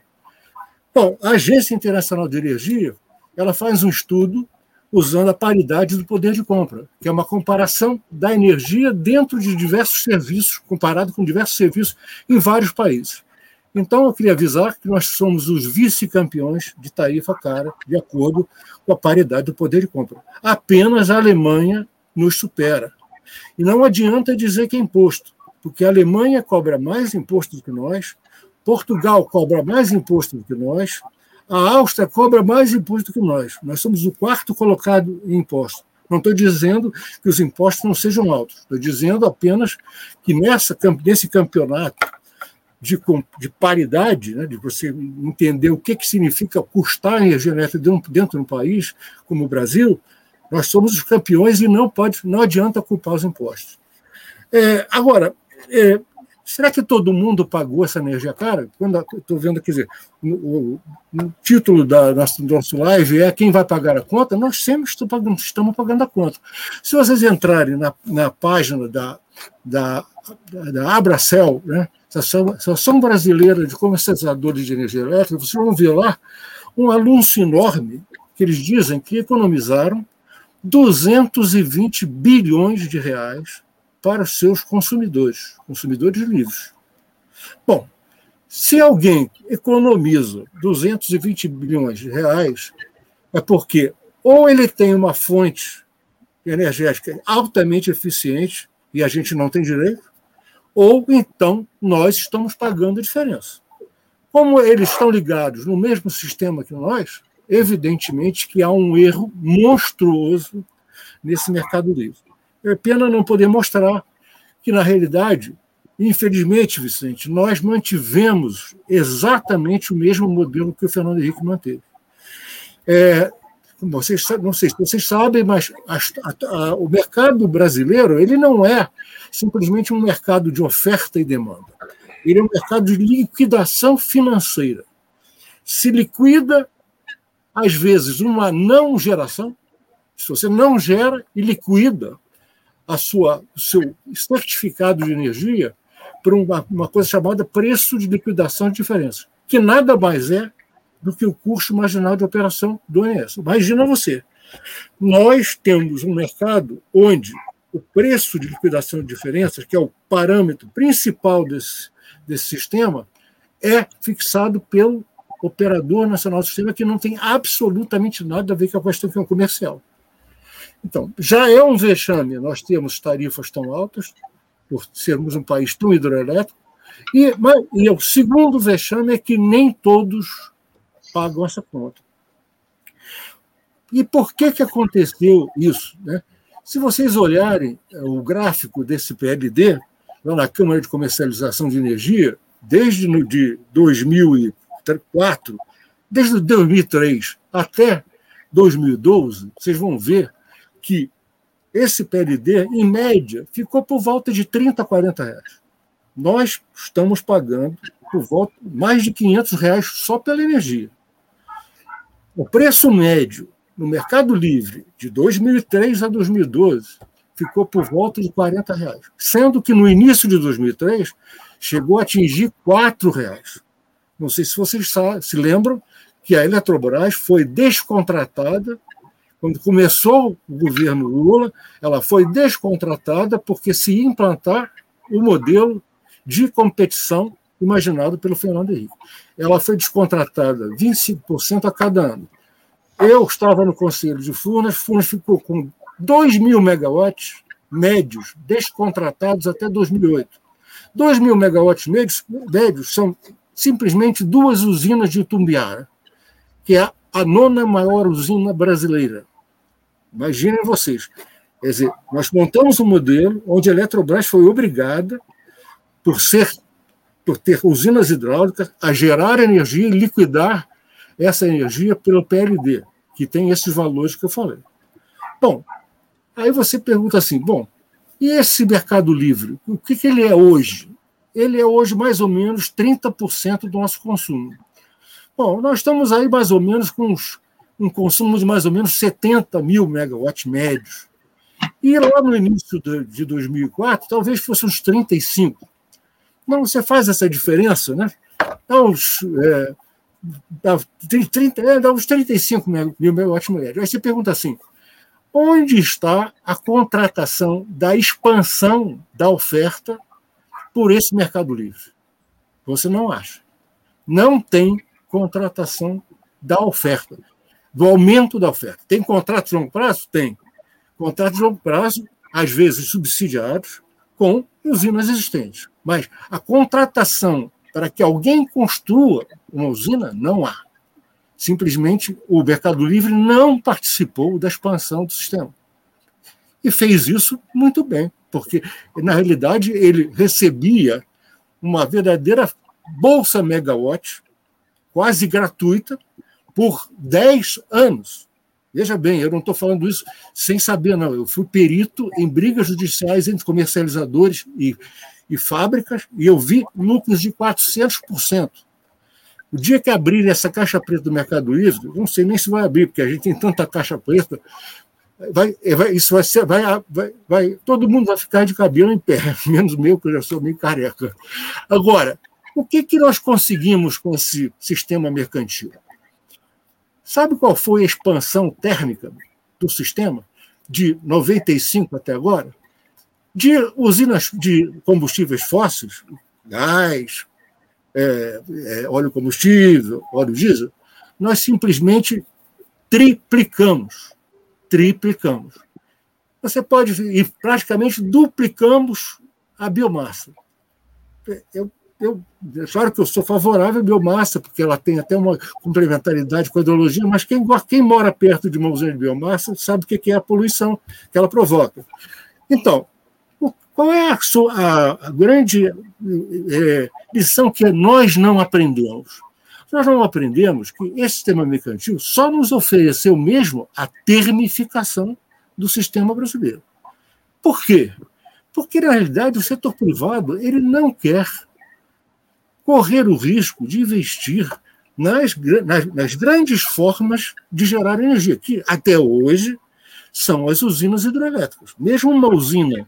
Bom, a Agência Internacional de Energia ela faz um estudo usando a paridade do poder de compra, que é uma comparação da energia dentro de diversos serviços, comparado com diversos serviços em vários países. Então, eu queria avisar que nós somos os vice-campeões de tarifa cara, de acordo com a paridade do poder de compra. Apenas a Alemanha nos supera. E não adianta dizer que é imposto, porque a Alemanha cobra mais imposto do que nós, Portugal cobra mais imposto do que nós, a Áustria cobra mais imposto do que nós. Nós somos o quarto colocado em imposto. Não estou dizendo que os impostos não sejam altos, estou dizendo apenas que nessa, nesse campeonato de, de paridade, né, de você entender o que, que significa custar energia elétrica dentro de um país como o Brasil, nós somos os campeões e não, pode, não adianta culpar os impostos. É, agora, é, será que todo mundo pagou essa energia cara? Quando estou vendo, quer dizer, o, o título da nosso live é quem vai pagar a conta? Nós sempre estamos pagando, estamos pagando a conta. Se vocês entrarem na, na página da, da, da Abracel, né, Associação Brasileira de Comercializadores de Energia Elétrica, vocês vão ver lá um anúncio enorme que eles dizem que economizaram 220 bilhões de reais para seus consumidores, consumidores livres. Bom, se alguém economiza 220 bilhões de reais, é porque ou ele tem uma fonte energética altamente eficiente e a gente não tem direito, ou então nós estamos pagando a diferença. Como eles estão ligados no mesmo sistema que nós, evidentemente que há um erro monstruoso nesse mercado livre. É pena não poder mostrar que, na realidade, infelizmente, Vicente, nós mantivemos exatamente o mesmo modelo que o Fernando Henrique manteve. É, vocês, não sei se vocês sabem, mas a, a, o mercado brasileiro ele não é simplesmente um mercado de oferta e demanda. Ele é um mercado de liquidação financeira. Se liquida às vezes, uma não geração, se você não gera e liquida a sua, o seu certificado de energia por uma, uma coisa chamada preço de liquidação de diferença, que nada mais é do que o custo marginal de operação do ONS. Imagina você, nós temos um mercado onde o preço de liquidação de diferenças, que é o parâmetro principal desse, desse sistema, é fixado pelo operador nacional do sistema que não tem absolutamente nada a ver com a questão comercial. Então, já é um vexame nós temos tarifas tão altas, por sermos um país tão hidroelétrico, e, mas, e o segundo vexame é que nem todos pagam essa conta. E por que, que aconteceu isso? Né? Se vocês olharem é, o gráfico desse PLD, lá na Câmara de Comercialização de Energia, desde de 2000 2004, desde 2003 até 2012, vocês vão ver que esse PLD, em média, ficou por volta de 30, 40 reais. Nós estamos pagando por volta mais de 500 reais só pela energia. O preço médio no Mercado Livre de 2003 a 2012 ficou por volta de 40 reais, sendo que no início de 2003 chegou a atingir 4 reais. Não sei se vocês se lembram que a Eletrobras foi descontratada quando começou o governo Lula, ela foi descontratada porque se implantar o modelo de competição imaginado pelo Fernando Henrique. Ela foi descontratada 25% a cada ano. Eu estava no Conselho de Furnas, Furnas ficou com 2 mil megawatts médios descontratados até 2008. 2 mil megawatts médios, médios são simplesmente duas usinas de Tumbiara, que é a nona maior usina brasileira. Imaginem vocês. Quer dizer, nós montamos um modelo onde a Eletrobras foi obrigada, por ser por ter usinas hidráulicas, a gerar energia e liquidar essa energia pelo PLD, que tem esses valores que eu falei. Bom, aí você pergunta assim: bom, e esse Mercado Livre, o que, que ele é hoje? Ele é hoje mais ou menos 30% do nosso consumo. Bom, nós estamos aí mais ou menos com uns, um consumo de mais ou menos 70 mil megawatts médios. E lá no início de 2004, talvez fosse uns 35. Não, você faz essa diferença, né? Dá uns, é, dá 30, é, dá uns 35 mil megawatts médios. Aí você pergunta assim, onde está a contratação da expansão da oferta por esse mercado livre? Você não acha. Não tem contratação da oferta, do aumento da oferta. Tem contratos de longo prazo? Tem. Contratos de longo prazo, às vezes subsidiados, com usinas existentes. Mas a contratação para que alguém construa uma usina, não há. Simplesmente o Mercado Livre não participou da expansão do sistema. E fez isso muito bem, porque, na realidade, ele recebia uma verdadeira bolsa megawatt, quase gratuita, por 10 anos. Veja bem, eu não estou falando isso sem saber, não. Eu fui perito em brigas judiciais entre comercializadores e, e fábricas, e eu vi lucros de 400%. O dia que abrirem essa caixa preta do Mercado Livre, não sei nem se vai abrir, porque a gente tem tanta caixa preta, vai, é, vai, isso vai ser, vai, vai, vai, todo mundo vai ficar de cabelo em pé, menos meu, que eu já sou meio careca. Agora, o que, que nós conseguimos com esse sistema mercantil? Sabe qual foi a expansão térmica do sistema de 95 até agora? De usinas de combustíveis fósseis, gás, é, é, óleo combustível, óleo diesel, nós simplesmente triplicamos. Triplicamos. Você pode, e praticamente duplicamos a biomassa. Eu, eu, claro que eu sou favorável à biomassa, porque ela tem até uma complementaridade com a hidrologia, mas quem, quem mora perto de uma usina de biomassa sabe o que é a poluição que ela provoca. Então, qual é a, a, a grande é, lição que nós não aprendemos? Nós não aprendemos que esse sistema mercantil só nos ofereceu mesmo a termificação do sistema brasileiro. Por quê? Porque, na realidade, o setor privado ele não quer correr o risco de investir nas, nas, nas grandes formas de gerar energia, que até hoje são as usinas hidrelétricas. Mesmo uma usina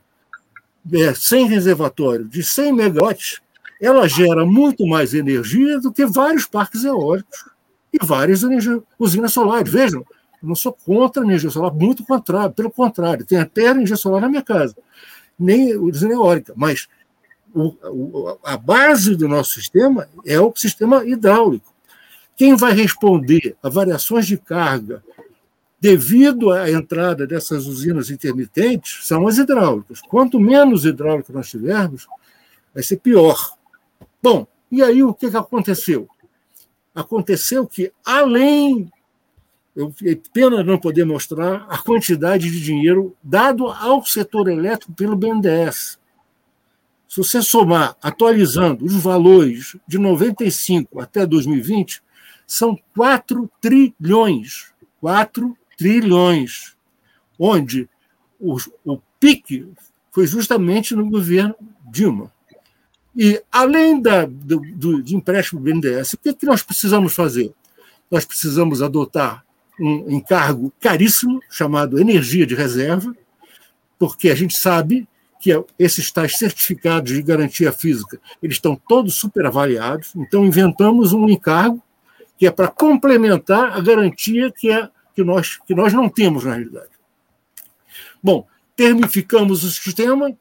é, sem reservatório de 100 megawatts, ela gera muito mais energia do que vários parques eólicos e várias usinas solares. Vejam, não sou contra a energia solar, muito contrário, pelo contrário, tem até energia solar na minha casa, nem usina eólica, mas o, o, a base do nosso sistema é o sistema hidráulico. Quem vai responder a variações de carga devido à entrada dessas usinas intermitentes, são as hidráulicas. Quanto menos hidráulica nós tivermos, vai ser pior. Bom, e aí o que, aconteceu? Aconteceu que, além. Eu, pena não poder mostrar a quantidade de dinheiro dado ao setor elétrico pelo BNDES. Se você somar, atualizando os valores de 95 até 2020, são 4 trilhões. 4 trilhões, onde o, o pique foi justamente no governo Dilma. E, além da, do, do, empréstimo BNDES, o que, que nós precisamos fazer? Nós precisamos adotar um encargo caríssimo chamado energia de reserva, porque a gente sabe que esses tais certificados de garantia física eles estão todos superavaliados, então inventamos um encargo que é para complementar a garantia que é que nós, que nós não temos na realidade. Bom, termificamos o sistema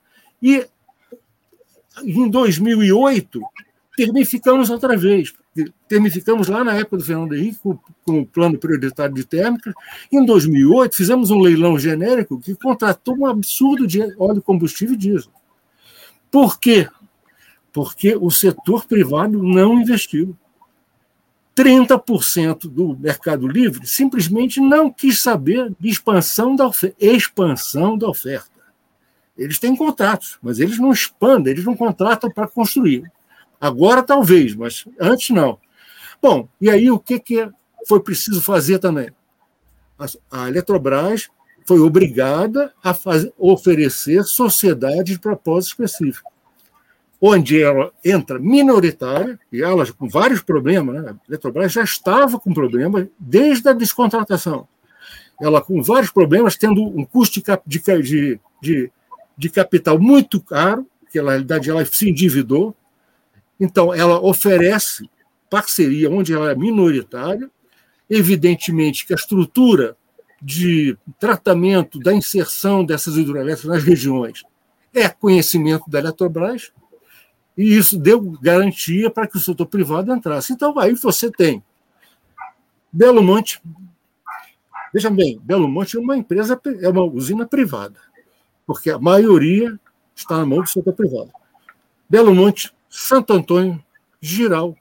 e em 2008 termificamos outra vez. Termificamos lá na época do Fernando Henrique com, com o plano prioritário de térmica. Em 2008 fizemos um leilão genérico que contratou um absurdo de óleo combustível e diesel. Por quê? Porque o setor privado não investiu. 30% do Mercado Livre simplesmente não quis saber de expansão da. Expansão da oferta. Eles têm contratos, mas eles não expandem, eles não contratam para construir. Agora talvez, mas antes não. Bom, e aí o que, que foi preciso fazer também? a, a Eletrobras foi obrigada a fazer, oferecer sociedades de propósito específico, onde ela entra minoritária, e ela com vários problemas, né? a Eletrobras já estava com problemas desde a descontratação. Ela com vários problemas, tendo um custo de, de, de, de capital muito caro, que na realidade ela se endividou, então ela oferece parceria onde ela é minoritária, evidentemente que a estrutura de tratamento da inserção dessas hidrelétricas nas regiões é conhecimento da Eletrobras, e isso deu garantia para que o setor privado entrasse. Então, aí você tem Belo Monte. Veja bem, Belo Monte é uma empresa, é uma usina privada, porque a maioria está na mão do setor privado. Belo Monte, Santo Antônio, Giral,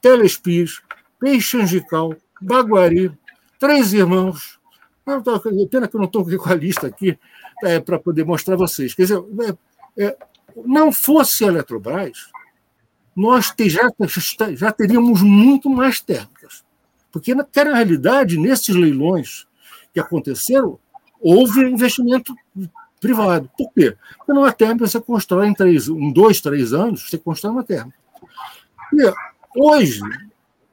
Telespires, Peixe Angical, Baguari, Três Irmãos, não, tô, pena que eu não estou com a lista aqui é, para poder mostrar a vocês. Quer dizer, é, é, não fosse a Eletrobras, nós já, já teríamos muito mais térmicas. Porque, na, na realidade, nesses leilões que aconteceram, houve investimento privado. Por quê? Porque numa térmica você constrói em três, um, dois, três anos, você constrói uma térmica. E hoje,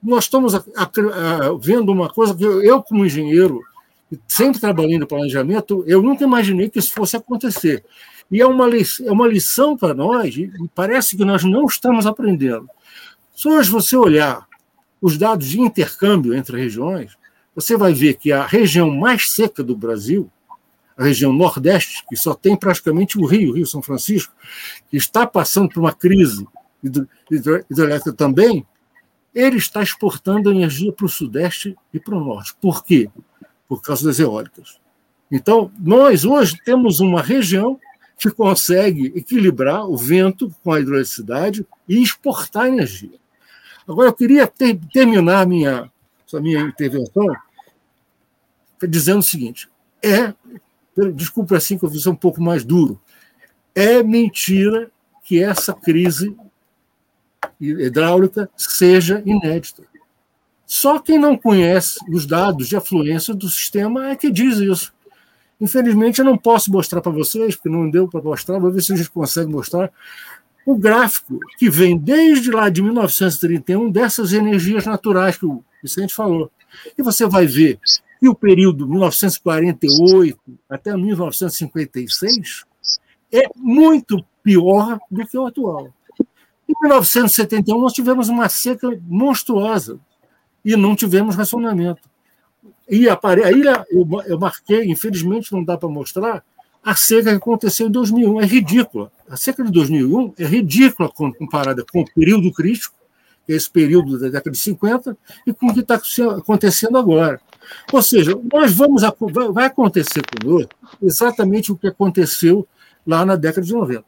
nós estamos a, a, a, vendo uma coisa que eu, eu como engenheiro, sempre trabalhando no planejamento, eu nunca imaginei que isso fosse acontecer. E é uma, é uma lição para nós, e parece que nós não estamos aprendendo. Se hoje você olhar os dados de intercâmbio entre regiões, você vai ver que a região mais seca do Brasil, a região Nordeste, que só tem praticamente o Rio, o Rio São Francisco, que está passando por uma crise hidrelétrica também, ele está exportando energia para o Sudeste e para o Norte. Por quê? por causa das eólicas. Então, nós hoje temos uma região que consegue equilibrar o vento com a hidroeletricidade e exportar energia. Agora, eu queria ter, terminar minha, minha intervenção dizendo o seguinte: é, desculpe assim que eu vou ser um pouco mais duro, é mentira que essa crise hidráulica seja inédita. Só quem não conhece os dados de afluência do sistema é que diz isso. Infelizmente, eu não posso mostrar para vocês, porque não deu para mostrar, vou ver se a gente consegue mostrar o gráfico que vem desde lá de 1931 dessas energias naturais que o Vicente falou. E você vai ver que o período 1948 até 1956 é muito pior do que o atual. Em 1971, nós tivemos uma seca monstruosa e não tivemos racionamento. E aí eu marquei, infelizmente não dá para mostrar, a seca que aconteceu em 2001. É ridícula. A seca de 2001 é ridícula comparada com o período crítico, é esse período da década de 50, e com o que está acontecendo agora. Ou seja, nós vamos vai acontecer conosco exatamente o que aconteceu lá na década de 90.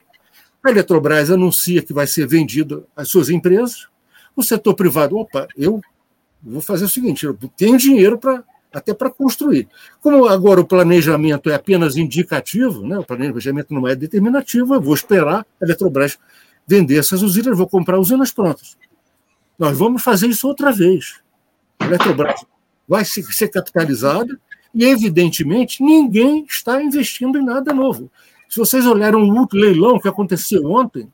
A Eletrobras anuncia que vai ser vendida as suas empresas, o setor privado, opa, eu vou fazer o seguinte: eu tenho dinheiro para até para construir. Como agora o planejamento é apenas indicativo, né, o planejamento não é determinativo, eu vou esperar a Eletrobras vender essas usinas, vou comprar usinas prontas. Nós vamos fazer isso outra vez. A Eletrobras vai ser capitalizada e, evidentemente, ninguém está investindo em nada novo. Se vocês olharem o leilão que aconteceu ontem,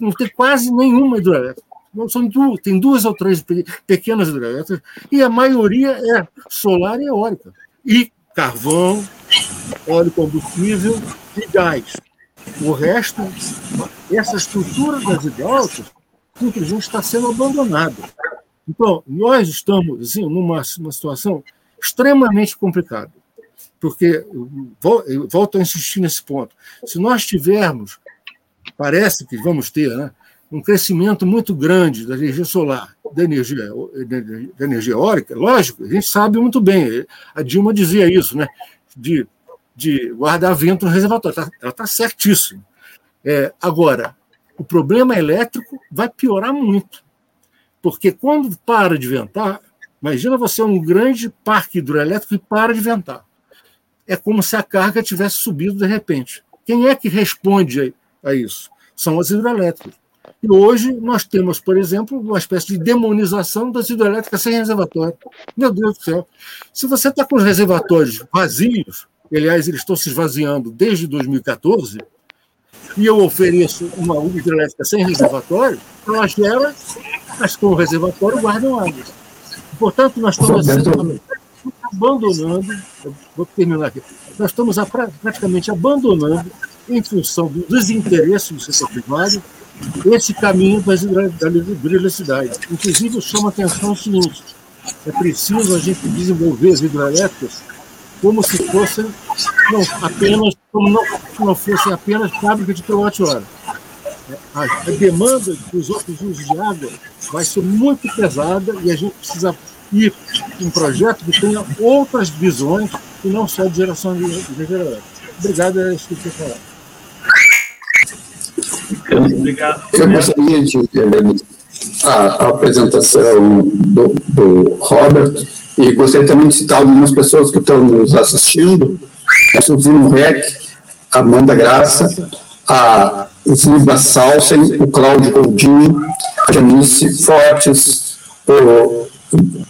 não tem quase nenhuma hidrelétrica são duas, tem duas ou três pequenas hidrelétricas, e a maioria é solar e eólica. E carvão, óleo combustível e gás. O resto, essa estrutura das hidráulicas, simplesmente está sendo abandonada. Então, nós estamos assim, numa uma situação extremamente complicada, porque, volto a insistir nesse ponto, se nós tivermos, parece que vamos ter, né, um crescimento muito grande da energia solar, da energia, da energia eólica, lógico, a gente sabe muito bem, a Dilma dizia isso, né? de, de guardar vento no reservatório, ela está certíssima. É, agora, o problema elétrico vai piorar muito, porque quando para de ventar, imagina você um grande parque hidroelétrico e para de ventar. É como se a carga tivesse subido de repente. Quem é que responde a isso? São as hidrelétricas. E hoje nós temos, por exemplo, uma espécie de demonização das hidrelétricas sem reservatório. Meu Deus do céu. Se você está com os reservatórios vazios, aliás, eles estão se esvaziando desde 2014, e eu ofereço uma hidrelétrica sem reservatório, ela gera, mas com o reservatório guardam água. Portanto, nós estamos assim, abandonando, vou terminar aqui, nós estamos praticamente abandonando, em função do desinteresse do setor primário, esse caminho da hidroeletricidade. Inclusive, eu chamo a atenção o seguinte: é preciso a gente desenvolver as hidrelétricas como se fossem não apenas como não, não fossem apenas fábrica de quilowatt-hora. A, a demanda dos outros usos de água vai ser muito pesada e a gente precisa ir um projeto que tenha outras visões e não só de geração de energia Obrigado, é isso que eu falar. Obrigado. Eu gostaria de a, a apresentação do, do Robert e gostaria também de citar algumas pessoas que estão nos assistindo. A Suzino Rec, a Amanda Graça, a Zilda Salsen, o Cláudio Goldinho, a Janice Fortes, o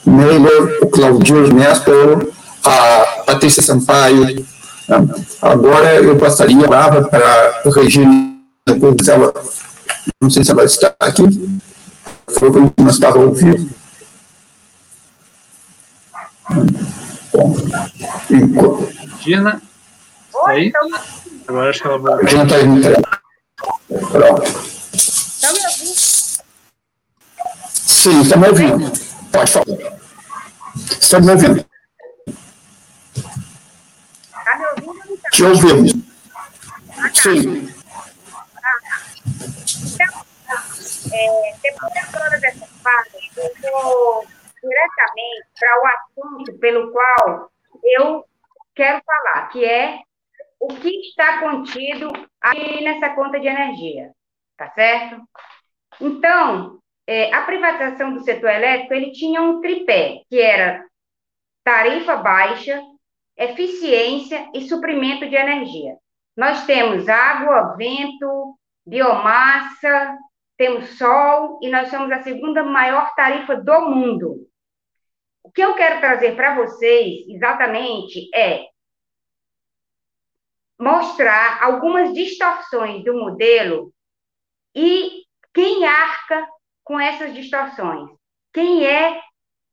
Meiler, o Claudio Nestor, a Patrícia Sampaio. Agora eu passaria a palavra para a Regina ela, não sei se ela está aqui, foi como nós estava ouvindo. Bom, Regina, aí? Agora acho que ela vai. Regina está aí. Pronto. Está me ouvindo? Sim, está me ouvindo. Pode falar. Está me ouvindo? Está me ouvindo? Te ouvimos. Sim. Então, é, depois de todas essas falas, eu vou diretamente para o assunto pelo qual eu quero falar, que é o que está contido aí nessa conta de energia, tá certo? Então, é, a privatização do setor elétrico, ele tinha um tripé, que era tarifa baixa, eficiência e suprimento de energia. Nós temos água, vento, biomassa, temos sol e nós somos a segunda maior tarifa do mundo. Que eu quero trazer para vocês exatamente é mostrar algumas distorções do modelo e quem arca com essas distorções? Quem é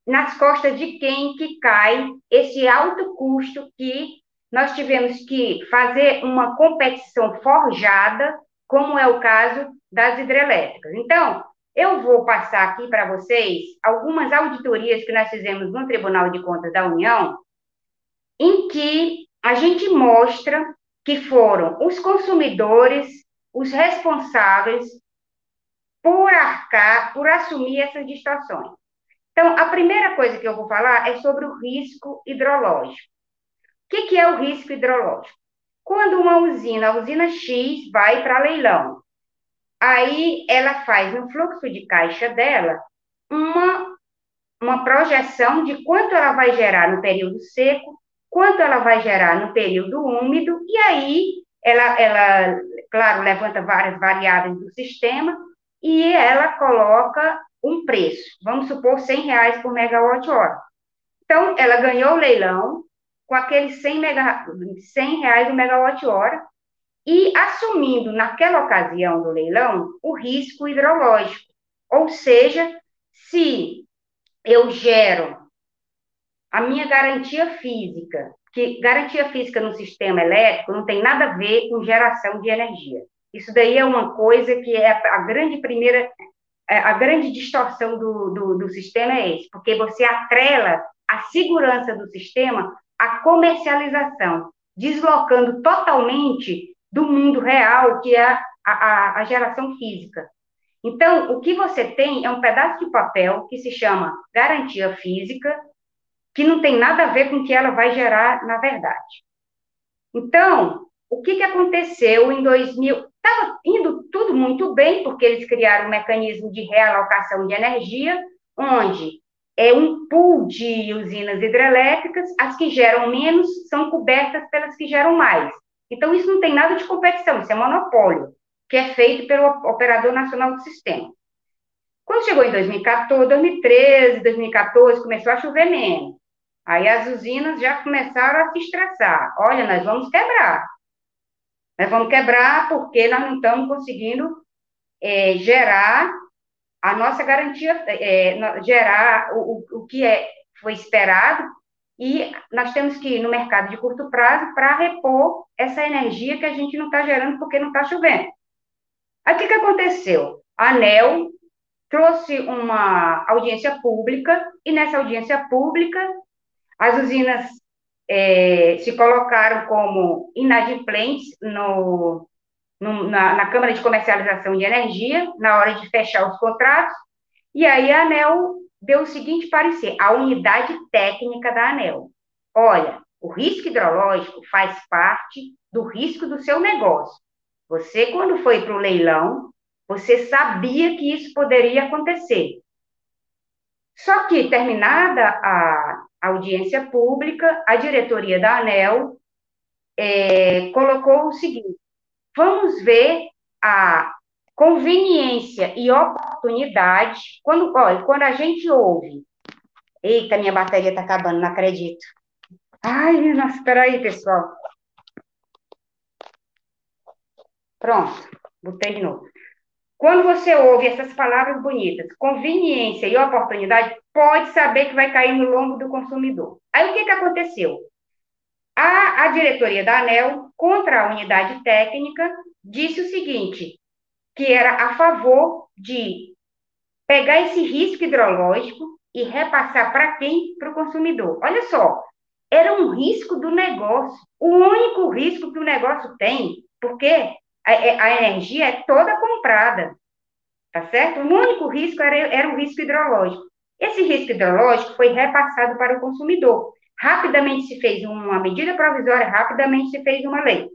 nas costas de quem que cai esse alto custo que nós tivemos que fazer uma competição forjada, como é o caso das hidrelétricas. Então, eu vou passar aqui para vocês algumas auditorias que nós fizemos no Tribunal de Contas da União, em que a gente mostra que foram os consumidores os responsáveis por arcar, por assumir essas distorções. Então, a primeira coisa que eu vou falar é sobre o risco hidrológico. O que, que é o risco hidrológico? Quando uma usina, a usina X, vai para leilão, aí ela faz no fluxo de caixa dela uma, uma projeção de quanto ela vai gerar no período seco, quanto ela vai gerar no período úmido, e aí ela, ela claro, levanta várias variáveis do sistema e ela coloca um preço, vamos supor 100 reais por megawatt-hora. Então, ela ganhou o leilão com aqueles 100, mega, 100 reais o megawatt-hora e assumindo naquela ocasião do leilão o risco hidrológico. Ou seja, se eu gero a minha garantia física, que garantia física no sistema elétrico não tem nada a ver com geração de energia. Isso daí é uma coisa que é a grande primeira, é, a grande distorção do, do, do sistema é esse, porque você atrela a segurança do sistema à comercialização, deslocando totalmente do mundo real, que é a, a, geração física. Então, o que você tem é um pedaço de papel que se chama garantia física, que não tem nada a ver com o que ela vai gerar na verdade. Então, o que, que aconteceu em 2000? Estava indo tudo muito bem, porque eles criaram um mecanismo de realocação de energia, onde é um pool de usinas hidrelétricas, as que geram menos são cobertas pelas que geram mais. Então, isso não tem nada de competição, isso é monopólio. que é feito pelo Operador Nacional do Sistema. Quando chegou em 2014, 2013, 2014, começou a chover menos. Aí as usinas já começaram a se estressar. Olha, nós vamos quebrar. Nós vamos quebrar porque nós não estamos conseguindo é, gerar a nossa garantia, é, gerar o, o que é, foi esperado, e nós temos que ir no mercado de curto prazo para repor essa energia que a gente não está gerando porque não está chovendo. Aí o que, que aconteceu? A ANEL trouxe uma audiência pública, e nessa audiência pública, as usinas é, se colocaram como inadimplentes no, no, na, na, Câmara de Comercialização de Energia, na hora de fechar os contratos, e aí a ANEL deu o seguinte parecer, a unidade técnica da ANEL. Olha, o risco hidrológico faz parte do risco do seu negócio. Você, quando foi para o leilão, você sabia que isso poderia acontecer. Só que, terminada a audiência pública, a diretoria da ANEL é, colocou o seguinte: vamos ver a conveniência e oportunidade. Quando, olha, quando a gente ouve, eita, minha bateria está acabando, não acredito. Ai, nossa, espera aí, pessoal. Pronto, botei de novo. Quando você ouve essas palavras bonitas, conveniência e oportunidade, pode saber que vai cair no lombo do consumidor. Aí o que, que aconteceu? A, a diretoria da ANEL, contra a unidade técnica, disse o seguinte: que era a favor de pegar esse risco hidrológico e repassar para quem? Para o consumidor. Olha só, era um risco do negócio, o único risco que o negócio tem, porque a, é, a energia é toda comprada, tá certo? O único risco era, era o risco hidrológico. Esse risco hidrológico foi repassado para o consumidor. Rapidamente se fez uma medida provisória, rapidamente se fez uma lei.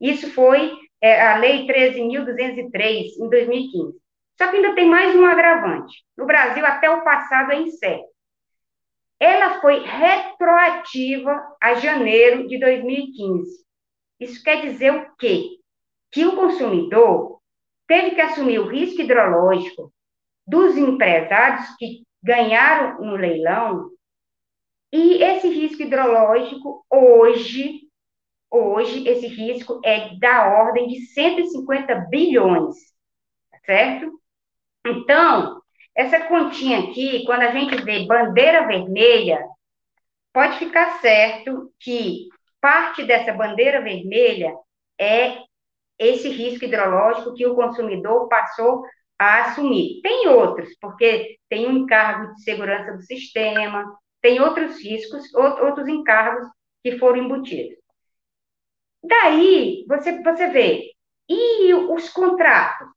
Isso foi é, a Lei 13.203, em 2015. Só que ainda tem mais um agravante. No Brasil, até o passado é incerto. Ela foi retroativa a janeiro de 2015. Isso quer dizer o quê? que o consumidor teve que assumir o risco hidrológico dos empresários que ganharam no leilão, e esse risco hidrológico, hoje, hoje, esse risco é da ordem de 150 bilhões, certo? Então, essa continha aqui, quando a gente vê bandeira vermelha, pode ficar certo que parte dessa bandeira vermelha é esse risco hidrológico que o consumidor passou a assumir. Tem outros, porque tem um encargo de segurança do sistema, tem outros riscos, outros encargos que foram embutidos. Daí, você, você vê, e os contratos?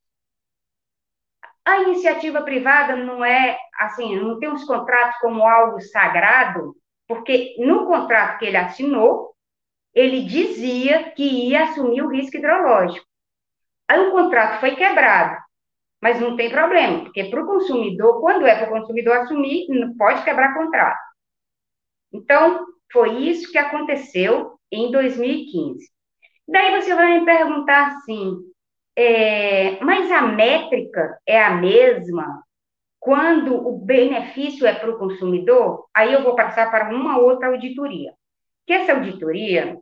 A iniciativa privada não é, assim, não tem os contratos como algo sagrado, porque no contrato que ele assinou, ele dizia que ia assumir o risco hidrológico. Aí o contrato foi quebrado, mas não tem problema, porque para o consumidor, quando é para o consumidor assumir, não pode quebrar contrato. Então, foi isso que aconteceu em 2015. Daí você vai me perguntar assim, é, mas a métrica é a mesma quando o benefício é para o consumidor? Aí eu vou passar para uma outra auditoria. Que essa auditoria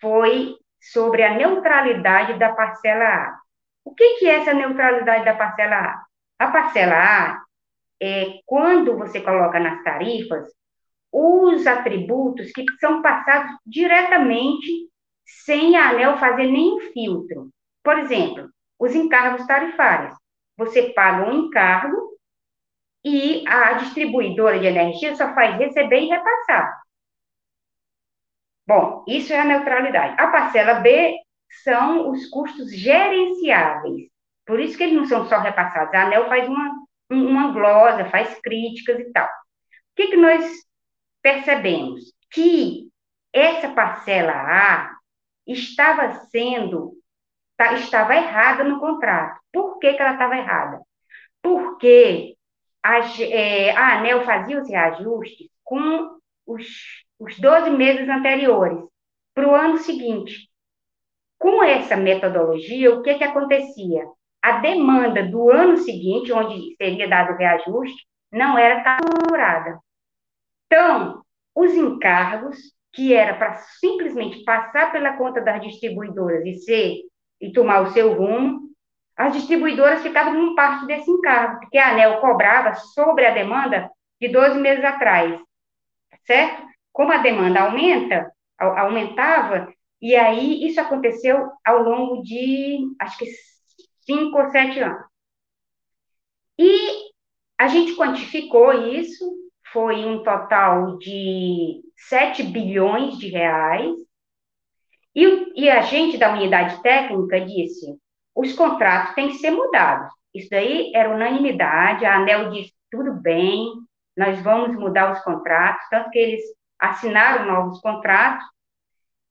foi sobre a neutralidade da parcela A. O que, que é essa neutralidade da parcela A? A parcela A é quando você coloca nas tarifas os atributos que são passados diretamente sem a ANEL fazer nenhum filtro. Por exemplo, os encargos tarifários. Você paga um encargo e a distribuidora de energia só faz receber e repassar. Bom, isso é a neutralidade. A parcela B são os custos gerenciáveis. Por isso que eles não são só repassados. A ANEL faz uma, uma glosa, faz críticas e tal. O que, que nós percebemos? Que essa parcela A estava sendo, tá, estava errada no contrato. Por que, que ela estava errada? Porque a, é, a ANEL fazia os reajustes com os os 12 meses anteriores, para o ano seguinte. Com essa metodologia, o que, que acontecia? A demanda do ano seguinte, onde seria dado o reajuste, não era capturada. Então, os encargos, que era para simplesmente passar pela conta das distribuidoras e ser e tomar o seu rumo, as distribuidoras ficavam com parte desse encargo, porque a ANEL cobrava sobre a demanda de 12 meses atrás, certo? Como a demanda aumenta, aumentava, e aí isso aconteceu ao longo de, acho que, cinco ou sete anos. E a gente quantificou isso, foi um total de 7 bilhões de reais, e, e a gente da unidade técnica disse, os contratos têm que ser mudados. Isso daí era unanimidade, a ANEL disse, tudo bem, nós vamos mudar os contratos, tanto que eles assinaram novos contratos,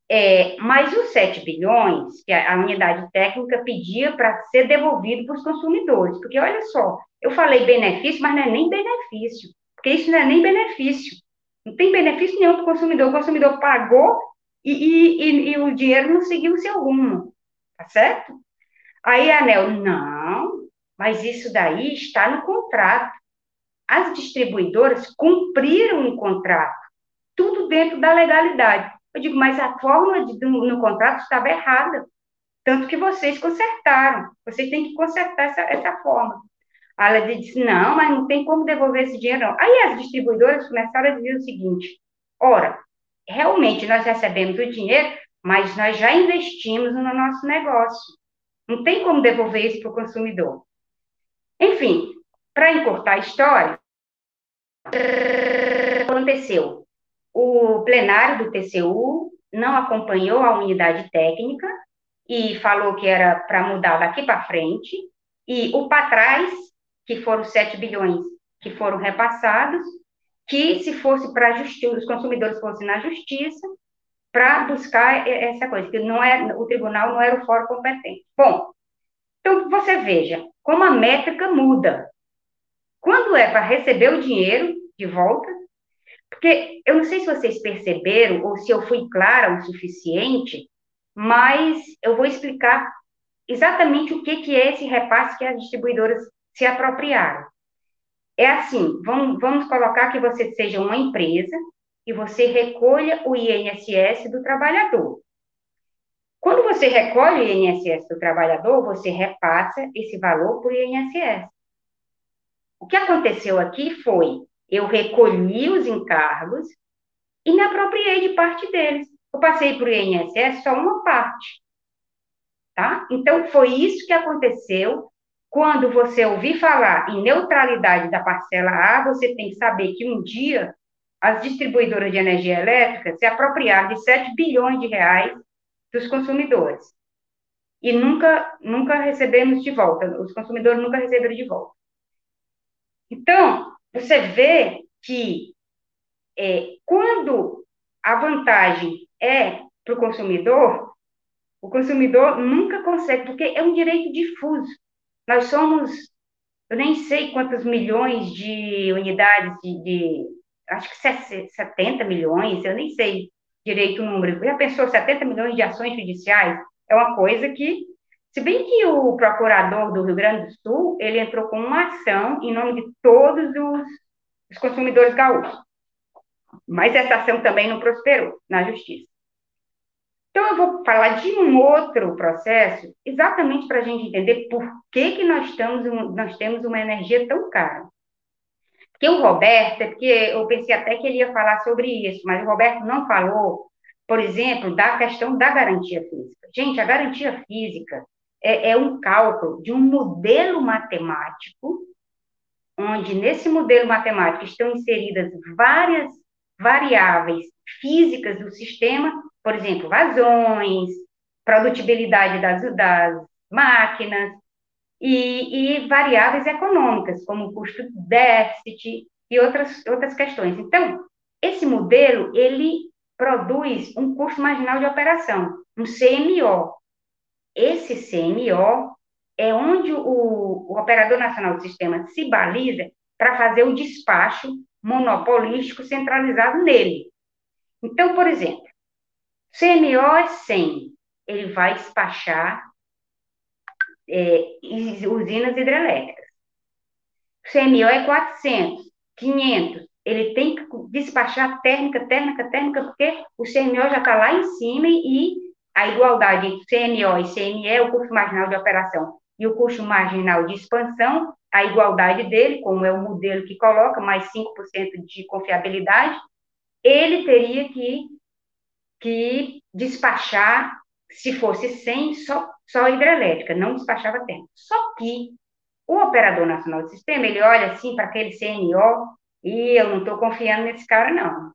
é, mas os 7 bilhões que a, a unidade técnica pedia para ser devolvido para os consumidores, porque olha só, eu falei benefício, mas não é nem benefício, porque isso não é nem benefício, não tem benefício nenhum para o consumidor, o consumidor pagou e, e, e, e o dinheiro não seguiu o seu rumo, tá certo? Aí a ANEL, não, mas isso daí está no contrato. As distribuidoras cumpriram o contrato, tudo dentro da legalidade. Eu digo, mas a fórmula de, no, no contrato estava errada. Tanto que vocês consertaram. Vocês têm que consertar essa, essa forma. A ela disse, não, mas não tem como devolver esse dinheiro, não. Aí as distribuidoras começaram a dizer o seguinte, ora, realmente nós recebemos o dinheiro, mas nós já investimos no nosso negócio. Não tem como devolver isso para o consumidor. Enfim, para encurtar a história, aconteceu. O plenário do TCU não acompanhou a unidade técnica e falou que era para mudar daqui para frente, e o para trás, que foram 7 bilhões que foram repassados, que se fosse para a justiça, os consumidores fossem na justiça, para buscar essa coisa, que não é, o tribunal não era o fórum competente. Bom, então você veja como a métrica muda. Quando é para receber o dinheiro de volta, porque eu não sei se vocês perceberam ou se eu fui clara o suficiente, mas eu vou explicar exatamente o que, que é esse repasse que as distribuidoras se apropriaram. É assim, vamos, vamos colocar que você seja uma empresa e você recolha o INSS do trabalhador. Quando você recolhe o INSS do trabalhador, você repassa esse valor para o INSS. O que aconteceu aqui foi, eu recolhi os encargos e me apropriei de parte deles. Eu passei para o INSS só uma parte. Tá? Então, foi isso que aconteceu quando você ouvir falar em neutralidade da parcela A, você tem que saber que um dia as distribuidoras de energia elétrica se apropriaram de 7 bilhões de reais dos consumidores. E nunca, nunca recebemos de volta, os consumidores nunca receberam de volta. Então, você vê que é, quando a vantagem é para o consumidor, o consumidor nunca consegue, porque é um direito difuso. Nós somos, eu nem sei quantos milhões de unidades de, de acho que 70 milhões, eu nem sei direito o número. Já pensou 70 milhões de ações judiciais? É uma coisa que, se bem que o procurador do Rio Grande do Sul, ele entrou com uma ação em nome de todos os, os consumidores gaúchos. Mas essa ação também não prosperou na justiça. Então, eu vou falar de um outro processo, exatamente para a gente entender por que, que nós, estamos, nós temos uma energia tão cara. Porque o Roberto, é porque eu pensei até que ele ia falar sobre isso, mas o Roberto não falou, por exemplo, da questão da garantia física. Gente, a garantia física é, é um cálculo de um modelo matemático, onde nesse modelo matemático estão inseridas várias variáveis físicas do sistema, por exemplo, vazões, produtibilidade das, das máquinas, e, e variáveis econômicas, como custo déficit e outras, outras questões. Então, esse modelo, ele produz um custo marginal de operação, um CMO. Esse CMO é onde o, o Operador Nacional do Sistema se baliza para fazer o despacho monopolístico centralizado nele. Então, por exemplo, CMO é 100, ele vai despachar é, usinas hidrelétricas. CMO é 400, 500. Ele tem que despachar térmica, térmica, térmica, porque o CMO já está lá em cima e a igualdade entre CMO e CME, o custo marginal de operação, e o custo marginal de expansão, a igualdade dele, como é o modelo que coloca, mais 5% de confiabilidade, ele teria que, que despachar, se fosse 100, só, só hidrelétrica, não despachava tempo. Só que o operador nacional do sistema, ele olha assim para aquele CNO e eu não estou confiando nesse cara, não.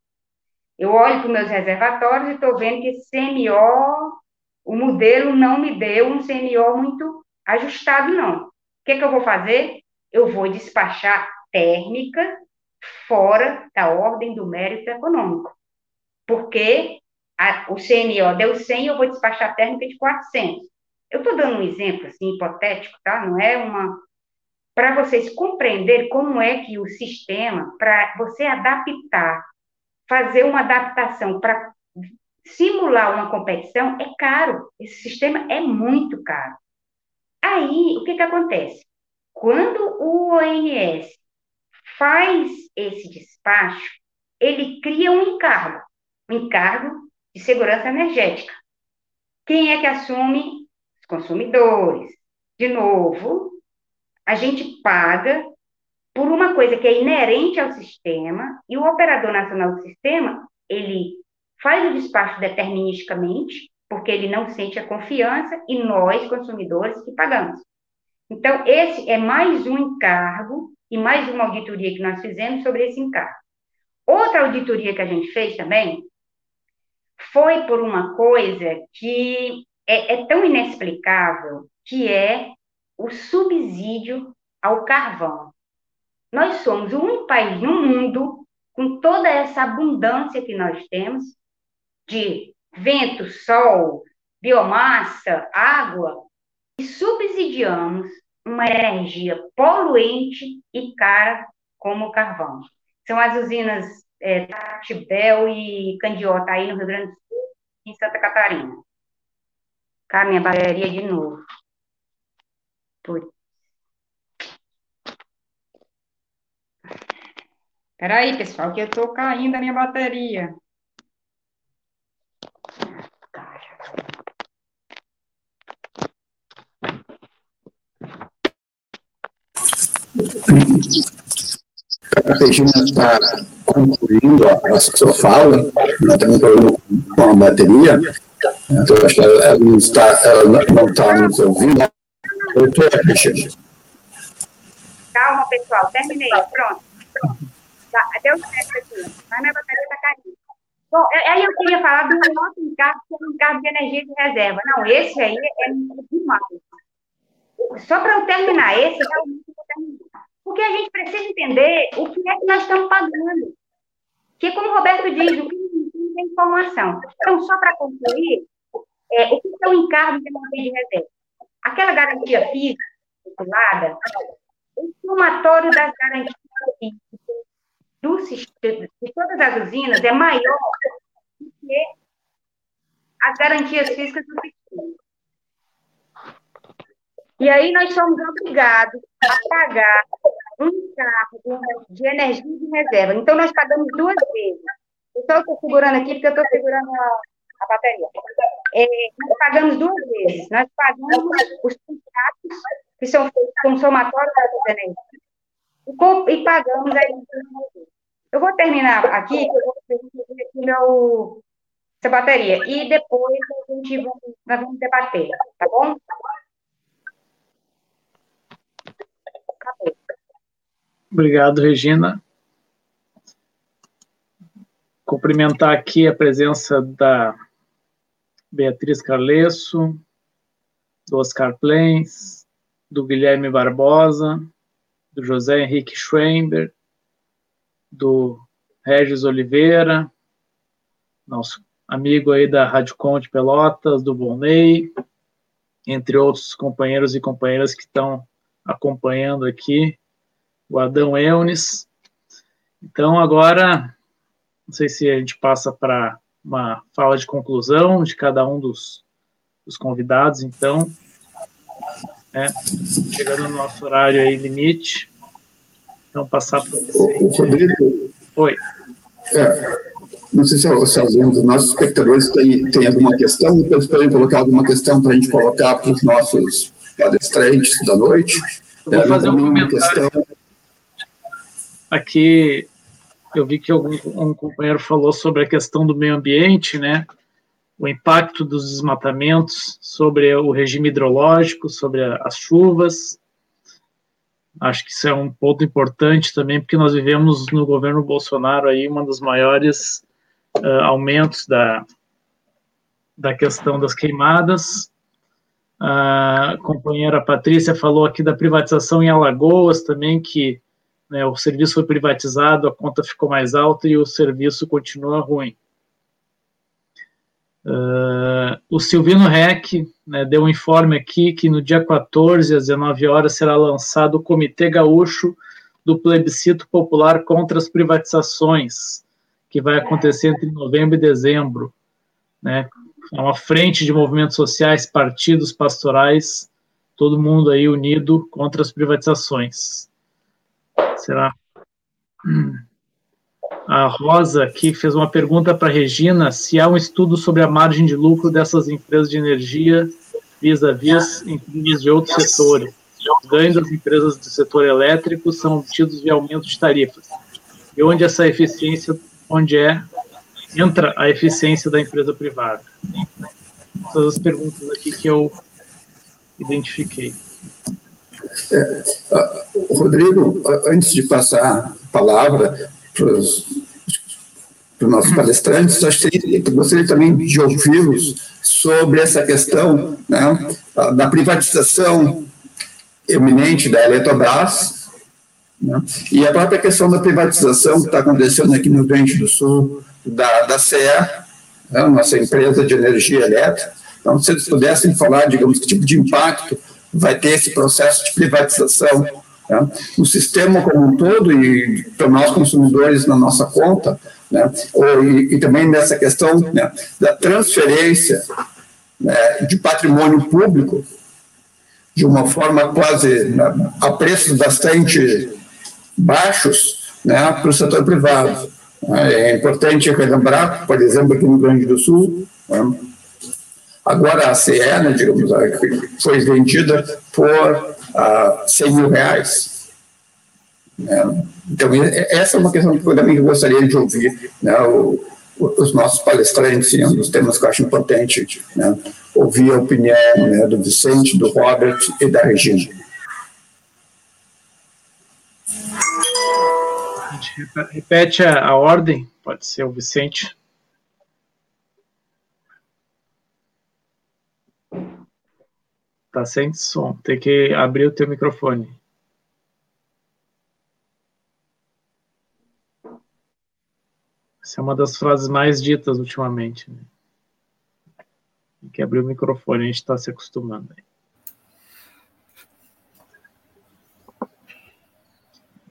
Eu olho para os meus reservatórios e estou vendo que esse CMO, o modelo não me deu um CMO muito ajustado, não. O que, que eu vou fazer? Eu vou despachar térmica fora da ordem do mérito econômico. Porque a, o CNO deu 100, eu vou despachar térmica de 400. Eu estou dando um exemplo, assim, hipotético, tá? Não é uma... Para vocês compreenderem como é que o sistema, para você adaptar, fazer uma adaptação para simular uma competição, é caro. Esse sistema é muito caro. Aí, o que, que acontece? Quando o ONS faz esse despacho, ele cria um encargo, um encargo de segurança energética. Quem é que assume? Os consumidores. De novo, a gente paga por uma coisa que é inerente ao sistema e o operador nacional do sistema, ele faz o despacho deterministicamente, porque ele não sente a confiança e nós, consumidores, que pagamos. Então, esse é mais um encargo e mais uma auditoria que nós fizemos sobre esse encargo. Outra auditoria que a gente fez também foi por uma coisa que é, é tão inexplicável, que é o subsídio ao carvão. Nós somos o único país no mundo, com toda essa abundância que nós temos, de vento, sol, biomassa, água, e subsidiamos uma energia poluente e cara como o carvão. São as usinas é, Tibel e Candiota, aí no Rio Grande do Sul em Santa Catarina. Cá, minha bateria de novo. Putz. Peraí, pessoal, que eu tô caindo a minha bateria. A Regina está concluindo a, sua fala, ela tem um problema com a bateria, então acho que ela, não está, ela não está nos ouvindo. Regina. Calma, pessoal, terminei, pronto. Tá, deu certo aqui, mas minha bateria está caindo. Bom, aí eu queria falar do outro encargo, que é o encargo de energia de reserva. Não, esse aí é demais. Só para eu terminar, esse realmente eu vou terminar. Porque a gente precisa entender o que é que nós estamos pagando. Que, como o Roberto diz, o que não tem informação. Então, só para concluir, é, o que é o encargo de energia de reserva? Aquela garantia física, calculada, o somatório das garantias físicas do sistema, de todas as usinas é maior do que as garantias físicas do sistema. E aí nós somos obrigados a pagar um carro de energia de reserva. Então, nós pagamos duas vezes. Eu só estou segurando aqui porque eu estou segurando a, a bateria. É, nós pagamos duas vezes. Nós pagamos os contratos que são feitos com somatório da energia e, e pagamos a energia. Eu vou terminar aqui, eu vou aqui meu, essa bateria. E depois a gente vai, nós vamos debater, tá bom? Obrigado, Regina. Cumprimentar aqui a presença da Beatriz Carlesso, do Oscar Plens, do Guilherme Barbosa, do José Henrique Schwember, do Regis Oliveira, nosso amigo aí da Rádio Conte Pelotas, do Volney, entre outros companheiros e companheiras que estão acompanhando aqui o Adão Eunes. Então, agora, não sei se a gente passa para uma fala de conclusão de cada um dos os convidados, então, né, chegando no nosso horário aí limite, então passar para você. Oi. É, não sei se, se algum dos nossos espectadores tem, tem alguma questão, eles podem colocar alguma questão para a gente colocar para os nossos palestrantes da noite. Eu vou fazer um comentário. Questão. Aqui, eu vi que algum, um companheiro falou sobre a questão do meio ambiente, né? O impacto dos desmatamentos sobre o regime hidrológico, sobre as chuvas. Acho que isso é um ponto importante também, porque nós vivemos no governo Bolsonaro aí uma dos maiores uh, aumentos da, da questão das queimadas. A companheira Patrícia falou aqui da privatização em Alagoas também, que né, o serviço foi privatizado, a conta ficou mais alta e o serviço continua ruim. Uh, o Silvino Rec né, deu um informe aqui que no dia 14, às 19 horas, será lançado o Comitê Gaúcho do Plebiscito Popular contra as Privatizações, que vai acontecer entre novembro e dezembro. Né? É uma frente de movimentos sociais, partidos, pastorais, todo mundo aí unido contra as privatizações. Será? A Rosa aqui fez uma pergunta para Regina se há um estudo sobre a margem de lucro dessas empresas de energia vis-à-vis -vis empresas de outros setores. Os ganhos das empresas do setor elétrico são obtidos via aumento de tarifas. E onde essa eficiência onde é entra a eficiência da empresa privada. Essas as perguntas aqui que eu identifiquei. É, Rodrigo, antes de passar a palavra para os nossos palestrantes, acho que gostaria também de ouvi-los sobre essa questão né, da privatização eminente da Eletrobras, né? E a própria questão da privatização que está acontecendo aqui no Rio Grande do Sul, da, da CE, né? nossa empresa de energia elétrica. Então, se eles pudessem falar, digamos, que tipo de impacto vai ter esse processo de privatização né? no sistema como um todo e para nós consumidores na nossa conta, né? Ou, e, e, também nessa questão né, da transferência né, de patrimônio público de uma forma quase né, a preços bastante baixos né, para o setor privado. É importante relembrar, por exemplo, aqui no Rio Grande do Sul, né, agora a CE, né, digamos, foi vendida por ah, 100 mil reais. Né. Então, essa é uma questão que eu também gostaria de ouvir né, os nossos palestrantes, um dos temas que eu acho importante, né, ouvir a opinião né, do Vicente, do Robert e da Regina. Repete a, a ordem, pode ser o Vicente. Tá sem som, tem que abrir o teu microfone. Essa é uma das frases mais ditas ultimamente. Né? Tem que abrir o microfone, a gente está se acostumando. Aí.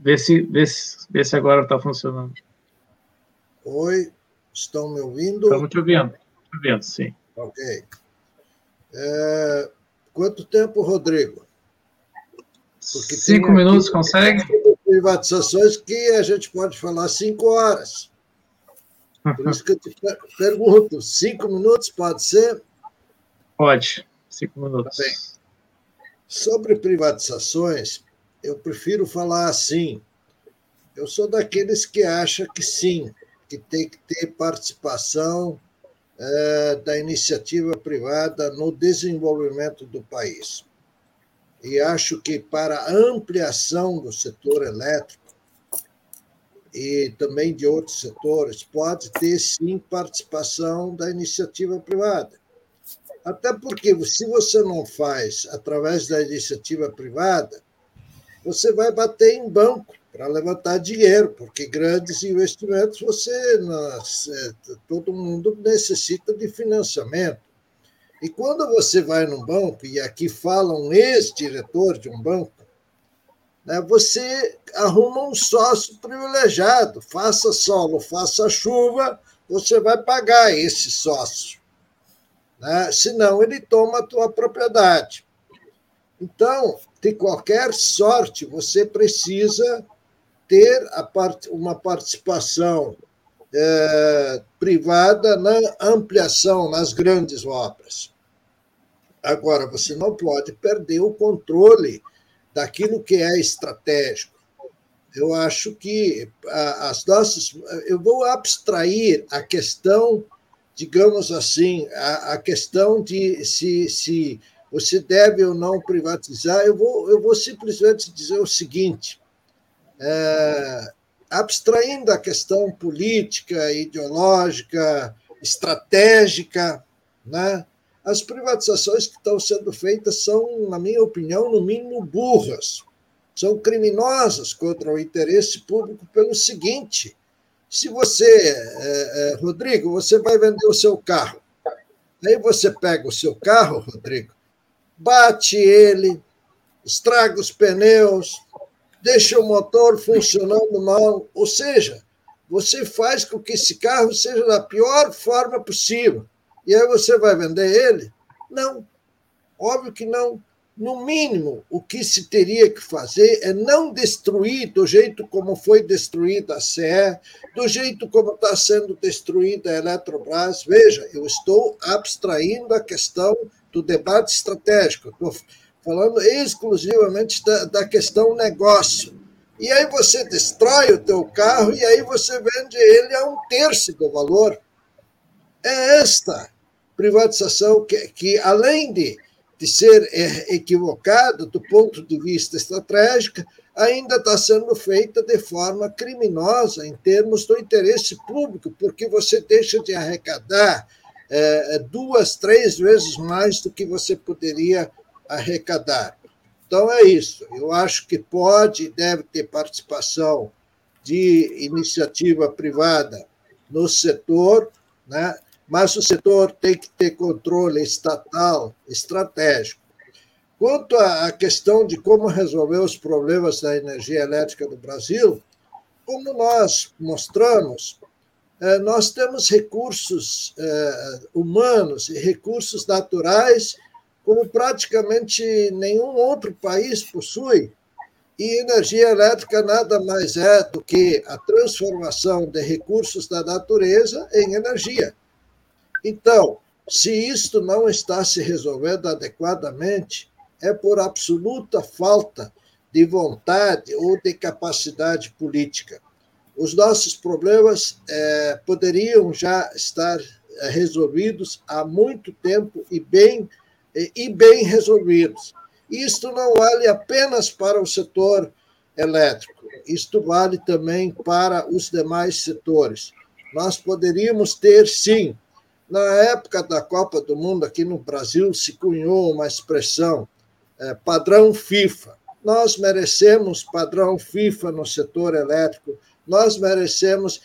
Vê se, vê se, vê se agora está funcionando. Oi, estão me ouvindo? Estamos te ouvindo, te ouvindo, sim. Ok. É, quanto tempo, Rodrigo? Porque cinco minutos, consegue? Privatizações que a gente pode falar cinco horas. Por isso que eu te pergunto, cinco minutos pode ser? Pode, cinco minutos. Tá bem. Sobre privatizações, eu prefiro falar assim. Eu sou daqueles que acham que sim, que tem que ter participação é, da iniciativa privada no desenvolvimento do país. E acho que para a ampliação do setor elétrico e também de outros setores, pode ter sim participação da iniciativa privada. Até porque, se você não faz através da iniciativa privada, você vai bater em banco para levantar dinheiro, porque grandes investimentos você todo mundo necessita de financiamento. E quando você vai num banco, e aqui fala um ex-diretor de um banco, né, você arruma um sócio privilegiado, faça sol, faça chuva, você vai pagar esse sócio. né? senão ele toma a tua propriedade. Então, de qualquer sorte, você precisa ter part uma participação é, privada na ampliação, nas grandes obras. Agora, você não pode perder o controle daquilo que é estratégico. Eu acho que as nossas. Eu vou abstrair a questão, digamos assim, a, a questão de se, se você deve ou não privatizar. Eu vou, eu vou simplesmente dizer o seguinte: é, abstraindo a questão política, ideológica, estratégica, né? as privatizações que estão sendo feitas são, na minha opinião, no mínimo burras. São criminosas contra o interesse público pelo seguinte: se você, é, é, Rodrigo, você vai vender o seu carro, aí você pega o seu carro, Rodrigo, bate ele, estraga os pneus, deixa o motor funcionando mal, ou seja, você faz com que esse carro seja da pior forma possível. E aí você vai vender ele? Não. Óbvio que não. No mínimo, o que se teria que fazer é não destruir do jeito como foi destruída a CE, do jeito como está sendo destruída a Eletrobras. Veja, eu estou abstraindo a questão do debate estratégico. Estou falando exclusivamente da, da questão negócio. E aí você destrói o teu carro e aí você vende ele a um terço do valor. É esta privatização que, que além de, de ser é, equivocada do ponto de vista estratégico, ainda está sendo feita de forma criminosa em termos do interesse público, porque você deixa de arrecadar é, duas, três vezes mais do que você poderia arrecadar. Então é isso. Eu acho que pode e deve ter participação de iniciativa privada no setor, né? mas o setor tem que ter controle estatal estratégico. Quanto à questão de como resolver os problemas da energia elétrica do Brasil, como nós mostramos, nós temos recursos é, humanos e recursos naturais como praticamente nenhum outro país possui. E energia elétrica nada mais é do que a transformação de recursos da natureza em energia. Então, se isto não está se resolvendo adequadamente, é por absoluta falta de vontade ou de capacidade política. Os nossos problemas é, poderiam já estar é, resolvidos há muito tempo e bem e bem resolvidos. Isto não vale apenas para o setor elétrico, isto vale também para os demais setores. Nós poderíamos ter, sim, na época da Copa do Mundo aqui no Brasil, se cunhou uma expressão, é, padrão FIFA. Nós merecemos padrão FIFA no setor elétrico, nós merecemos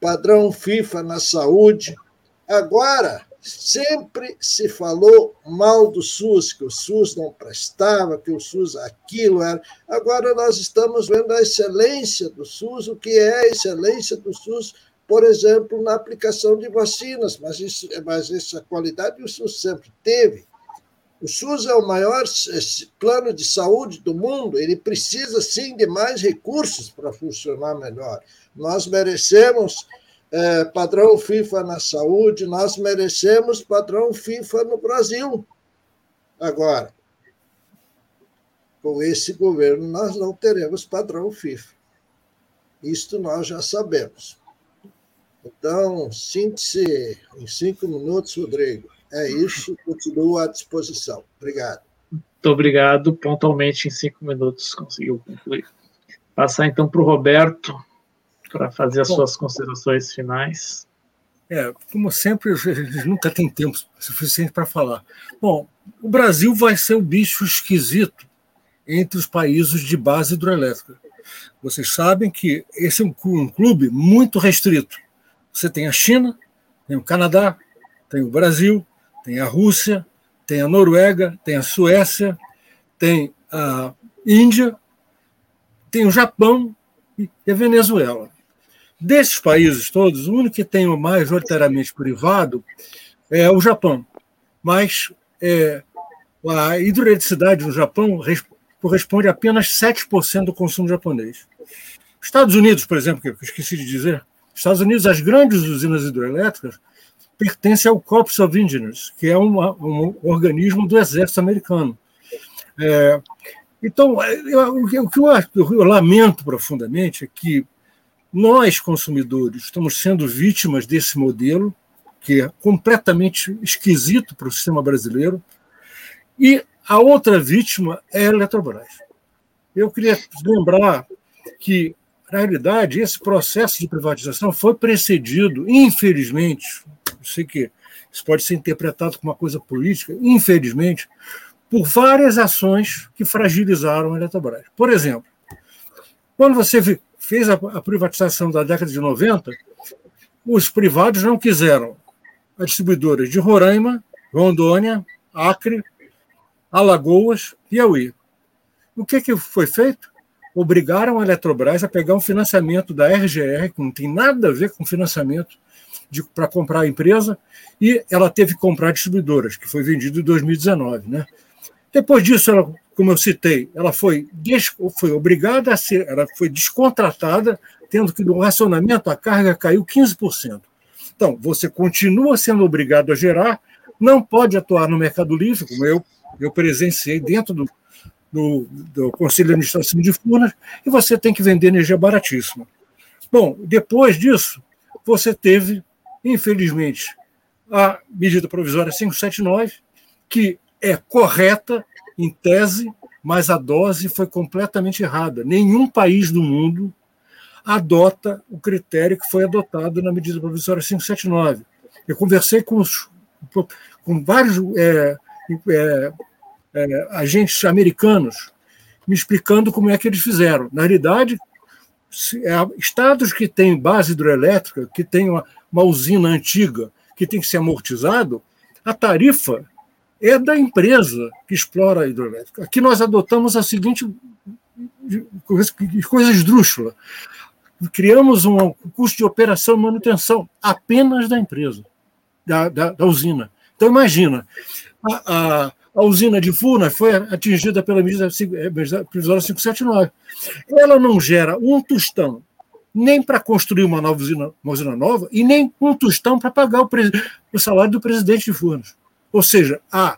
padrão FIFA na saúde. Agora, Sempre se falou mal do SUS, que o SUS não prestava, que o SUS aquilo era. Agora nós estamos vendo a excelência do SUS, o que é a excelência do SUS, por exemplo, na aplicação de vacinas, mas, isso, mas essa qualidade o SUS sempre teve. O SUS é o maior plano de saúde do mundo, ele precisa sim de mais recursos para funcionar melhor. Nós merecemos é, padrão FIFA na saúde, nós merecemos padrão FIFA no Brasil. Agora, com esse governo, nós não teremos padrão FIFA. Isto nós já sabemos. Então, síntese em cinco minutos, Rodrigo. É isso, continuo à disposição. Obrigado. Muito obrigado. Pontualmente, em cinco minutos, conseguiu concluir. Passar então para o Roberto para fazer as Bom, suas considerações finais. É, como sempre, a gente nunca tem tempo suficiente para falar. Bom, o Brasil vai ser o bicho esquisito entre os países de base hidroelétrica. Vocês sabem que esse é um, um clube muito restrito. Você tem a China, tem o Canadá, tem o Brasil, tem a Rússia, tem a Noruega, tem a Suécia, tem a Índia, tem o Japão e a Venezuela. Desses países todos, o único que tem o majoritariamente privado é o Japão. mas é, a hidroeletricidade no Japão corresponde a apenas 7% do consumo japonês. Estados Unidos, por exemplo, que eu esqueci de dizer, Estados Unidos, as grandes usinas hidroelétricas pertencem ao Corps of Engineers, que é uma, um organismo do exército americano. É, então, eu, o que eu, eu lamento profundamente é que nós, consumidores, estamos sendo vítimas desse modelo, que é completamente esquisito para o sistema brasileiro, e a outra vítima é a Eletrobras. Eu queria lembrar que, na realidade, esse processo de privatização foi precedido, infelizmente, sei que isso pode ser interpretado como uma coisa política, infelizmente, por várias ações que fragilizaram a Eletrobras. Por exemplo, quando você fez a privatização da década de 90, os privados não quiseram a distribuidora de Roraima, Rondônia, Acre, Alagoas, Piauí. O que, que foi feito? Obrigaram a Eletrobras a pegar um financiamento da RGR, que não tem nada a ver com financiamento para comprar a empresa, e ela teve que comprar distribuidoras, que foi vendido em 2019. Né? Depois disso, ela, como eu citei, ela foi, foi obrigada a ser, ela foi descontratada, tendo que no racionamento a carga caiu 15%. Então, você continua sendo obrigado a gerar, não pode atuar no mercado livre, como eu, eu presenciei dentro do, do, do Conselho de Administração de Furnas, e você tem que vender energia baratíssima. Bom, depois disso, você teve, infelizmente, a medida provisória 579, que é correta em tese, mas a dose foi completamente errada. Nenhum país do mundo adota o critério que foi adotado na medida provisória 579. Eu conversei com, os, com vários é, é, é, agentes americanos me explicando como é que eles fizeram. Na realidade, é, estados que têm base hidroelétrica, que têm uma, uma usina antiga que tem que ser amortizado, a tarifa é da empresa que explora a hidrelétrica. Aqui nós adotamos a seguinte coisa esdrúxula. Criamos um custo de operação e manutenção apenas da empresa, da, da, da usina. Então, imagina, a, a, a, usina de Furnas foi atingida pela medida provisória 579. Ela não gera um tostão nem para construir uma nova usina, uma usina nova e nem um tostão para pagar o, o salário do presidente de Furnas. Ou seja, a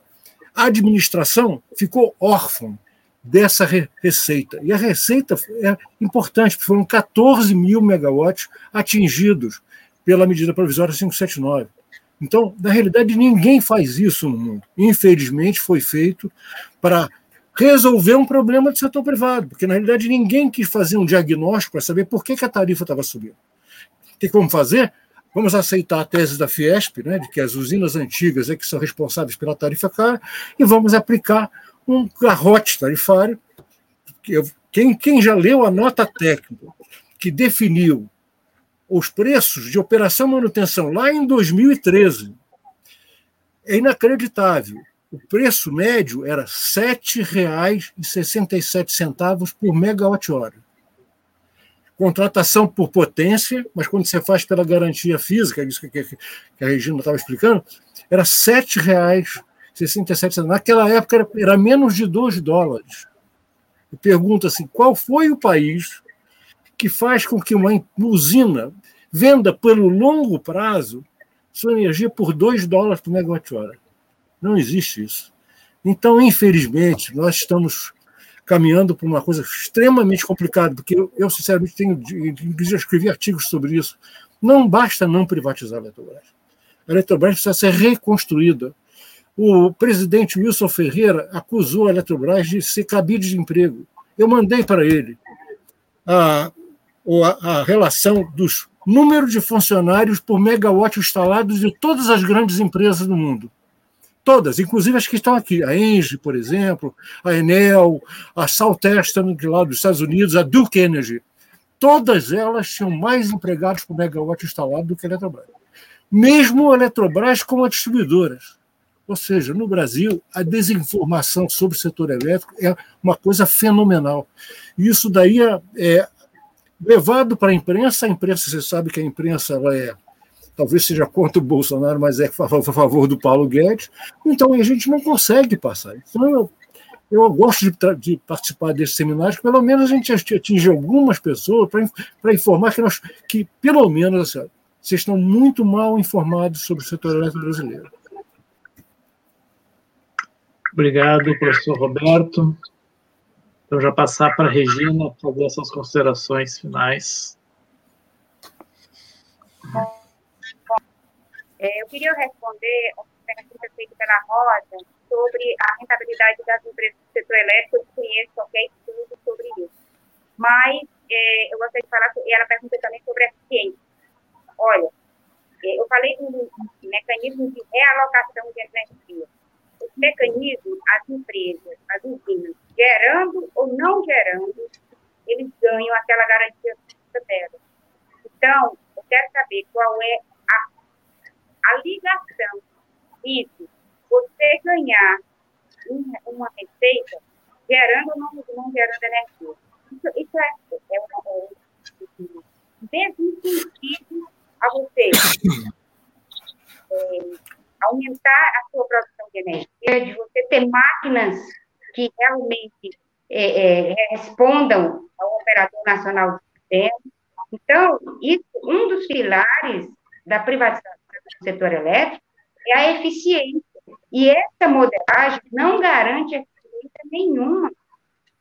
administração ficou órfã dessa receita. E a receita é importante, porque foram 14 mil megawatts atingidos pela medida provisória 579. Então, na realidade, ninguém faz isso no mundo. Infelizmente, foi feito para resolver um problema do setor privado, porque na realidade ninguém quis fazer um diagnóstico para saber por que, que a tarifa estava subindo. O que vamos fazer? Vamos aceitar a tese da Fiesp, né, de que as usinas antigas é que são responsáveis pela tarifa cara, e vamos aplicar um garrote tarifário. Quem, quem já leu a nota técnica que definiu os preços de operação manutenção lá em 2013 é inacreditável. O preço médio era R$ 7,67 por megawatt-hora contratação por potência, mas quando você faz pela garantia física, isso que, a Regina estava explicando, era R$ 7,67. Naquela época era, era, menos de 2 dólares. Eu pergunto assim: qual foi o país que faz com que uma usina venda pelo longo prazo sua energia por 2 dólares por megawatt-hora? Não existe isso. Então, infelizmente, nós estamos caminhando para uma coisa extremamente complicada, porque eu, eu sinceramente, tenho, já escrevi artigos sobre isso. Não basta não privatizar a Eletrobras. A Eletrobras precisa ser reconstruída. O presidente Wilson Ferreira acusou a Eletrobras de ser cabide de emprego. Eu mandei para ele a, a, a relação dos números de funcionários por megawatt instalados de todas as grandes empresas do mundo. Todas, inclusive as que estão aqui, a Engie, por exemplo, a Enel, a Southeastern, lá dos Estados Unidos, a Duke Energy. Todas elas tinham mais empregados por megawatt instalado do que a Eletrobras. Mesmo a Eletrobras como a distribuidoras. Ou seja, no Brasil, a desinformação sobre o setor elétrico é uma coisa fenomenal. E isso daí é, é levado para a imprensa. A imprensa, você sabe que a imprensa ela é talvez seja contra o Bolsonaro, mas é a favor do Paulo Guedes. Então a gente não consegue passar. Então eu, eu gosto de, de participar desses seminários, pelo menos a gente atinge algumas pessoas para informar que, nós, que, pelo menos, assim, vocês estão muito mal informados sobre o setor elétrico brasileiro. Obrigado, professor Roberto. Então, já passar para a Regina fazer essas considerações finais. É, eu queria responder a pergunta feita pela Rosa sobre a rentabilidade das empresas do setor elétrico. Eu conheço qualquer estudo sobre isso. Mas é, eu gostaria de falar, e ela pergunta também sobre a ciência. Olha, é, eu falei do mecanismo de realocação de energia. Os mecanismos, as empresas, as usinas, gerando ou não gerando, eles ganham aquela garantia dela. Então, eu quero saber qual é a, ligação isso, você ganhar uma receita gerando ou não, não gerando energia. Isso, isso é, é, um, sentido a você é, aumentar a sua produção de energia, de você ter máquinas que realmente é, é, respondam ao operador nacional do sistema. Então, isso, um dos pilares da privatização do setor elétrico é a eficiência. E essa modelagem não garante eficiência nenhuma.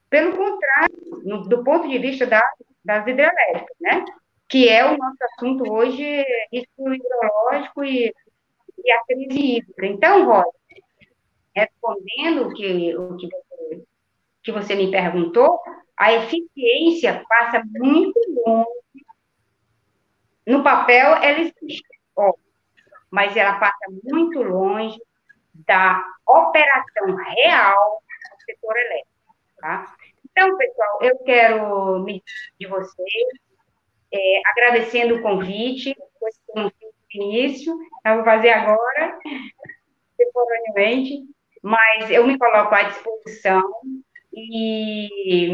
Pelo contrário, no, do ponto de vista da, das hidrelétricas, né? que é o nosso assunto hoje, risco hidrológico e, e a crise hídrica. Então, Rosa, respondendo o que, o que você, que você me perguntou, a eficiência passa muito longe. No papel, ela existe, ó, mas ela passa muito longe da operação real do setor elétrico. Tá? Então, pessoal, eu quero me de vocês, é, agradecendo o convite, foi um início, eu vou fazer agora, temporariamente, mas eu me coloco à disposição e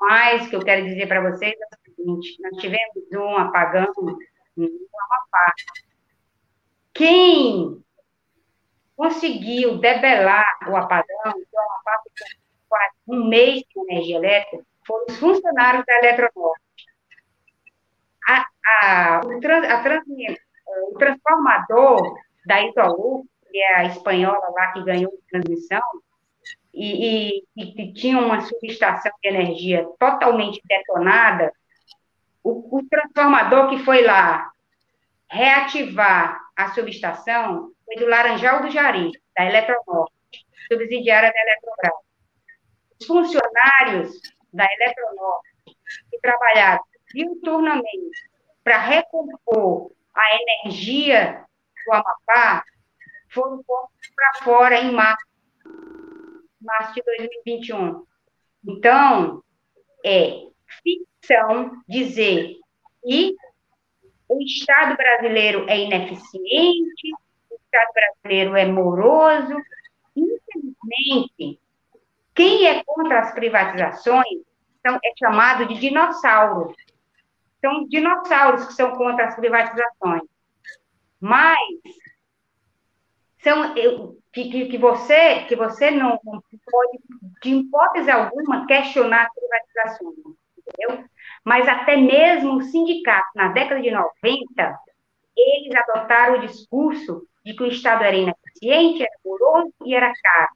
mais que eu quero dizer para vocês é o seguinte, nós tivemos um apagão no Amapá. Quem conseguiu debelar o apagão, quase um mês sem energia elétrica, foram os funcionários da Eletronorte. A, a, o, trans, a trans, o transformador da Itolu, que é a espanhola lá que ganhou transmissão, e, e, e tinha uma subestação de energia totalmente detonada, o, o transformador que foi lá reativar a subestação foi do Laranjal do Jari, da Eletronorte, subsidiária da Eletrobras. Os funcionários da Eletronorte que trabalharam diuturnamente para recompor a energia do Amapá foram postos para fora em março, março de 2021. Então, é ficção dizer que o Estado brasileiro é ineficiente, o Estado brasileiro é moroso. Infelizmente, quem é contra as privatizações são, é chamado de dinossauro. São dinossauros que são contra as privatizações. Mas são que, que, que você que você não pode, de hipótese alguma, questionar as privatizações, entendeu? Mas até mesmo o sindicato, na década de 90, eles adotaram o discurso de que o Estado era ineficiente, era moroso e era caro.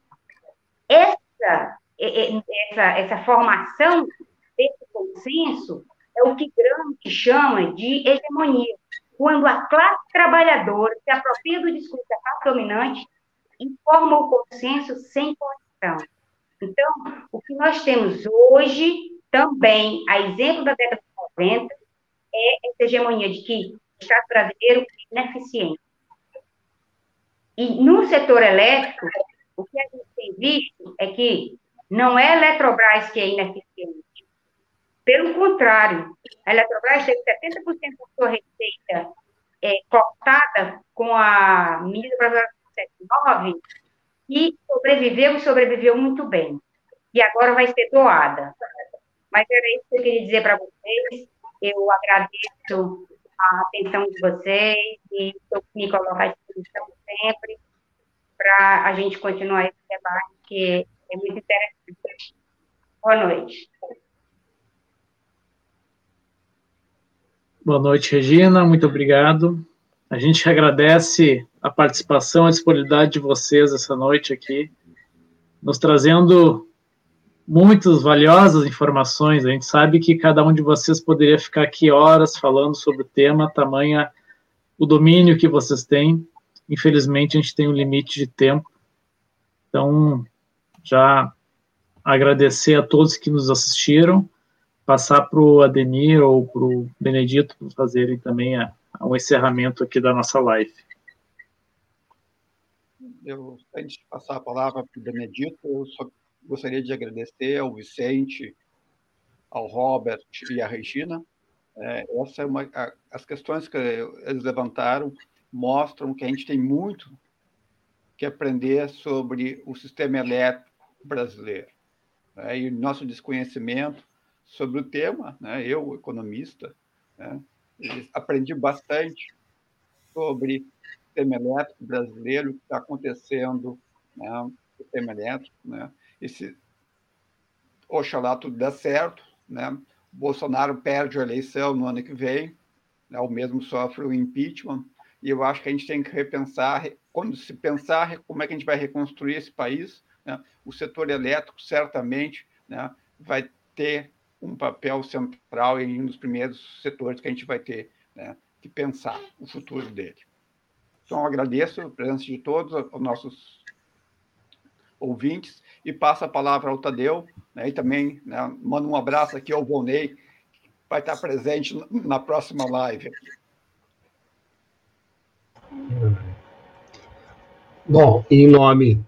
Essa, essa, essa formação desse consenso é o que Gramsci chama de hegemonia, quando a classe trabalhadora se apropria do discurso da classe dominante e forma o consenso sem condição. Então, o que nós temos hoje, também, a exemplo da década de 90, é essa hegemonia de que o Estado brasileiro é ineficiente. E no setor elétrico, o que a gente tem visto é que não é a Eletrobras que é ineficiente, pelo contrário, a Eletrobras teve 70% da sua receita é, cortada com a medida provisória 79 e sobreviveu e sobreviveu muito bem. E agora vai ser doada. Mas era isso que eu queria dizer para vocês. Eu agradeço a atenção de vocês e eu me disposição sempre para a gente continuar esse debate, que é muito interessante. Boa noite. Boa noite, Regina. Muito obrigado. A gente agradece a participação, a disponibilidade de vocês essa noite aqui, nos trazendo muitas valiosas informações. A gente sabe que cada um de vocês poderia ficar aqui horas falando sobre o tema, tamanha o domínio que vocês têm. Infelizmente, a gente tem um limite de tempo. Então, já agradecer a todos que nos assistiram, passar para o Adenir ou para o Benedito fazerem também a, um encerramento aqui da nossa live. Eu, antes de passar a palavra para o Benedito, eu só gostaria de agradecer ao Vicente, ao Robert e à Regina. É, essa é uma, a, as questões que eles levantaram mostram que a gente tem muito que aprender sobre o sistema elétrico brasileiro. Né? E nosso desconhecimento sobre o tema, né? eu, economista, né? aprendi bastante sobre o sistema elétrico brasileiro, o que está acontecendo né? sistema elétrico. Né? E se, oxalá tudo dá certo, né? Bolsonaro perde a eleição no ano que vem, né? o mesmo sofre o impeachment, e eu acho que a gente tem que repensar, quando se pensar como é que a gente vai reconstruir esse país, né? o setor elétrico certamente né? vai ter um papel central em um dos primeiros setores que a gente vai ter né? que pensar o futuro dele. Então, agradeço a presença de todos, os nossos ouvintes, e passa a palavra ao Tadeu, né, e também né, mando um abraço aqui ao Volney, que vai estar presente na próxima live. Bom, em nome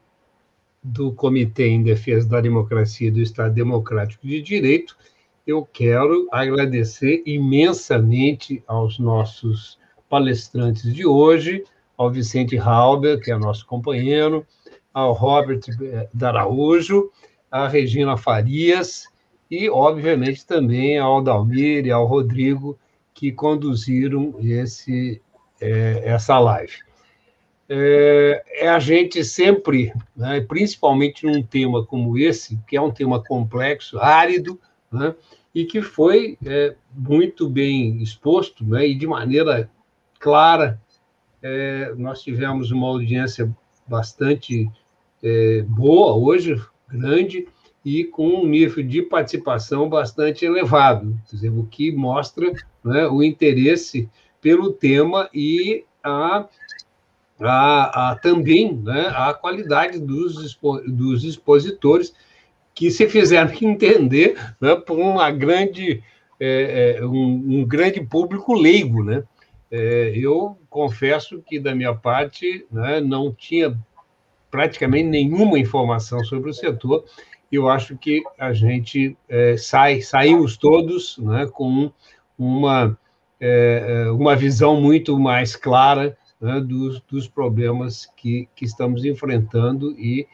do Comitê em Defesa da Democracia e do Estado Democrático de Direito, eu quero agradecer imensamente aos nossos palestrantes de hoje, ao Vicente Halber, que é nosso companheiro, ao Robert Daraújo, à Regina Farias e, obviamente, também ao Dalmir e ao Rodrigo, que conduziram esse, é, essa live. É, é, a gente sempre, né, principalmente num tema como esse, que é um tema complexo, árido, né, e que foi é, muito bem exposto né, e de maneira clara. Nós tivemos uma audiência bastante é, boa hoje, grande, e com um nível de participação bastante elevado, dizer, o que mostra né, o interesse pelo tema e a, a, a também né, a qualidade dos, dos expositores que se fizeram entender né, por uma grande, é, é, um, um, grande público leigo. Né? É, eu confesso que, da minha parte, né, não tinha praticamente nenhuma informação sobre o setor. Eu acho que a gente é, sai, saímos todos né, com uma, é, é, uma visão muito mais clara né, dos, dos problemas que, que estamos enfrentando e,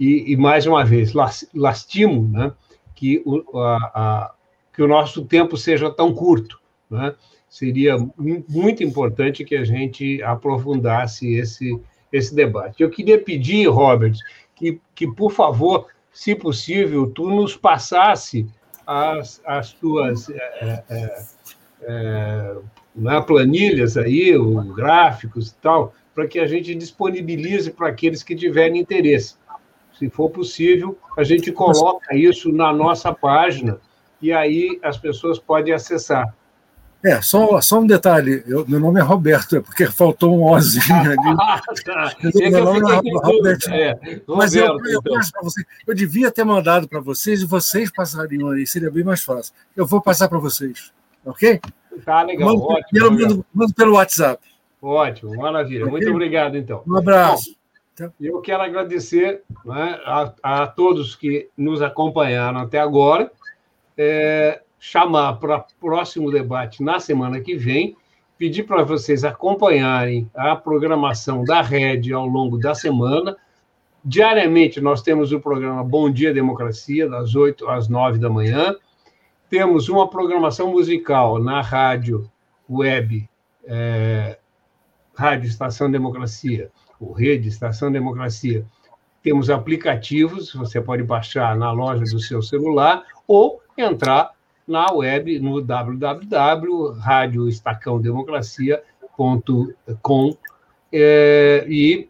e, e mais uma vez, lastimo né, que, o, a, a, que o nosso tempo seja tão curto. Né? Seria muito importante que a gente aprofundasse esse, esse debate. Eu queria pedir, Robert, que, que por favor, se possível, tu nos passasse as, as tuas é, é, é, né, planilhas aí, os gráficos e tal, para que a gente disponibilize para aqueles que tiverem interesse. Se for possível, a gente coloca isso na nossa página e aí as pessoas podem acessar. É, só, só um detalhe, eu, meu nome é Roberto, é porque faltou um Ozinho ali. Ah, tá. meu nome é Roberto. É, Mas eu, eu, então. você, eu devia ter mandado para vocês e vocês passariam aí, seria bem mais fácil. Eu vou passar para vocês, ok? Tá legal, mando, ótimo. Eu mando, mando, pelo WhatsApp. Ótimo, maravilha. Okay? Muito obrigado, então. Um abraço. Bom, eu quero agradecer né, a, a, todos que nos acompanharam até agora. É, chamar para próximo debate na semana que vem, pedir para vocês acompanharem a programação da Rede ao longo da semana. Diariamente, nós temos o programa Bom Dia Democracia, das 8 às 9 da manhã. Temos uma programação musical na rádio web é, Rádio Estação Democracia, ou Rede Estação Democracia, temos aplicativos, você pode baixar na loja do seu celular ou entrar na web no www.radioestacãodemocracia.com é, e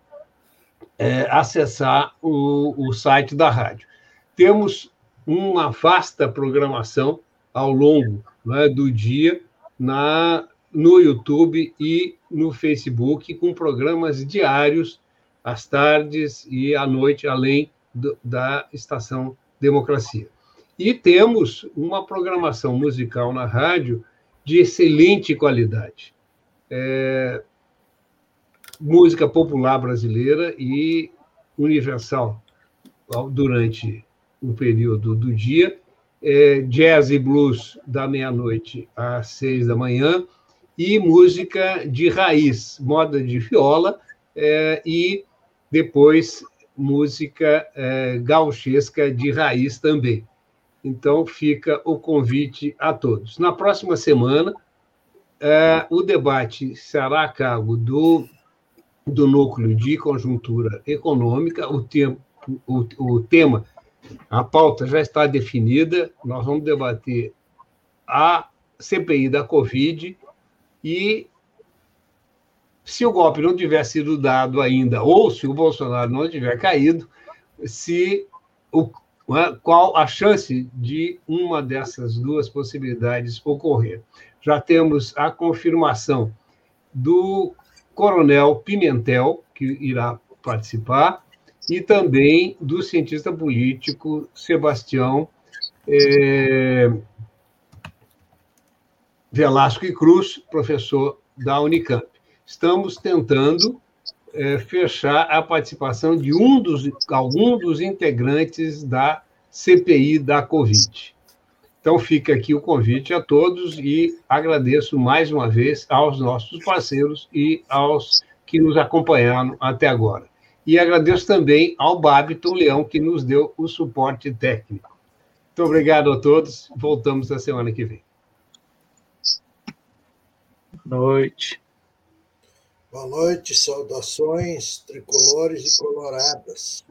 é, acessar o, o site da rádio. Temos uma vasta programação ao longo né, do dia na, no YouTube e no Facebook, com programas diários, às tardes e à noite, além do, da Estação Democracia. E temos uma programação musical na rádio de excelente qualidade. É, música popular brasileira e universal durante o período do dia, é, jazz e blues da meia-noite às seis da manhã e música de raiz, moda de viola é, e depois música é, gauchesca de raiz também. Então, fica o convite a todos. Na próxima semana, é, o debate será a cargo do, do Núcleo de Conjuntura Econômica. O, tempo, o, o tema, a pauta já está definida. Nós vamos debater a CPI da Covid e se o golpe não tiver sido dado ainda, ou se o Bolsonaro não tiver caído, se o, qual a chance de uma dessas duas possibilidades ocorrer. Já temos a confirmação do coronel Pimentel, que irá participar, e também do cientista político Sebastião é, Velasco e Cruz, professor da Unicamp. Estamos tentando é, fechar a participação de um dos, algum dos integrantes da CPI da Covid. Então, fica aqui o convite a todos e agradeço mais uma vez aos nossos parceiros e aos que nos acompanharam até agora. E agradeço também ao Babiton Leão, que nos deu o suporte técnico. Muito obrigado a todos. Voltamos na semana que vem. Boa noite. Boa noite, saudações tricolores e coloradas.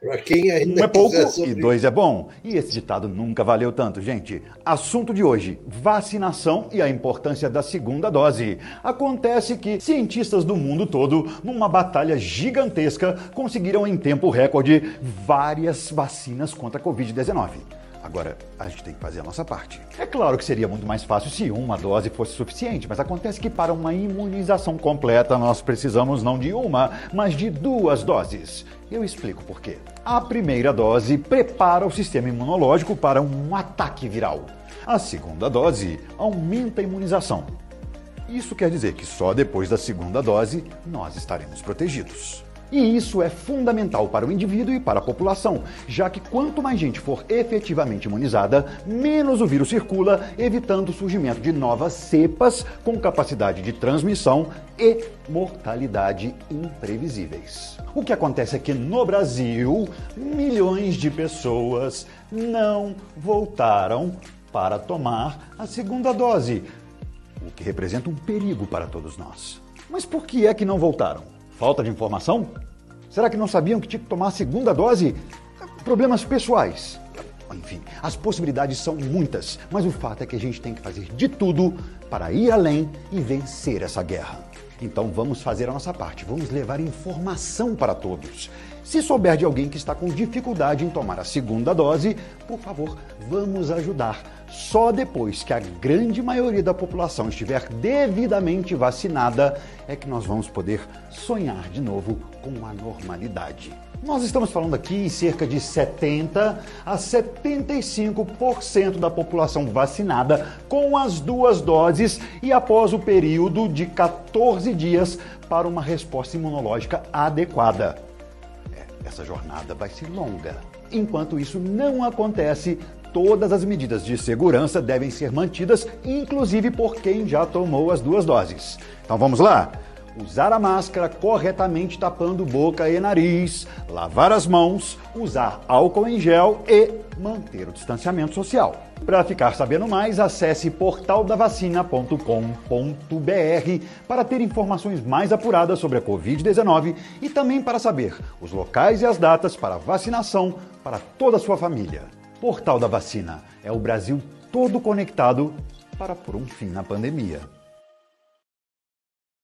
Para quem ainda um é pouco e dois é bom. E esse ditado nunca valeu tanto, gente. Assunto de hoje: vacinação e a importância da segunda dose. Acontece que cientistas do mundo todo, numa batalha gigantesca, conseguiram em tempo recorde várias vacinas contra a Covid-19. Agora, a gente tem que fazer a nossa parte. É claro que seria muito mais fácil se uma dose fosse suficiente, mas acontece que para uma imunização completa nós precisamos não de uma, mas de duas doses. Eu explico por quê. A primeira dose prepara o sistema imunológico para um ataque viral. A segunda dose aumenta a imunização. Isso quer dizer que só depois da segunda dose nós estaremos protegidos. E isso é fundamental para o indivíduo e para a população, já que quanto mais gente for efetivamente imunizada, menos o vírus circula, evitando o surgimento de novas cepas com capacidade de transmissão e mortalidade imprevisíveis. O que acontece é que no Brasil, milhões de pessoas não voltaram para tomar a segunda dose, o que representa um perigo para todos nós. Mas por que é que não voltaram? Falta de informação? Será que não sabiam que tinha que tomar a segunda dose? Problemas pessoais. Enfim, as possibilidades são muitas, mas o fato é que a gente tem que fazer de tudo para ir além e vencer essa guerra. Então vamos fazer a nossa parte, vamos levar informação para todos. Se souber de alguém que está com dificuldade em tomar a segunda dose, por favor, vamos ajudar. Só depois que a grande maioria da população estiver devidamente vacinada é que nós vamos poder sonhar de novo com a normalidade. Nós estamos falando aqui em cerca de 70 a 75% da população vacinada com as duas doses e após o período de 14 dias para uma resposta imunológica adequada. É, essa jornada vai ser longa. Enquanto isso não acontece, todas as medidas de segurança devem ser mantidas, inclusive por quem já tomou as duas doses. Então vamos lá? usar a máscara corretamente tapando boca e nariz, lavar as mãos, usar álcool em gel e manter o distanciamento social. Para ficar sabendo mais, acesse portaldavacina.com.br para ter informações mais apuradas sobre a Covid-19 e também para saber os locais e as datas para vacinação para toda a sua família. Portal da Vacina é o Brasil todo conectado para pôr um fim na pandemia.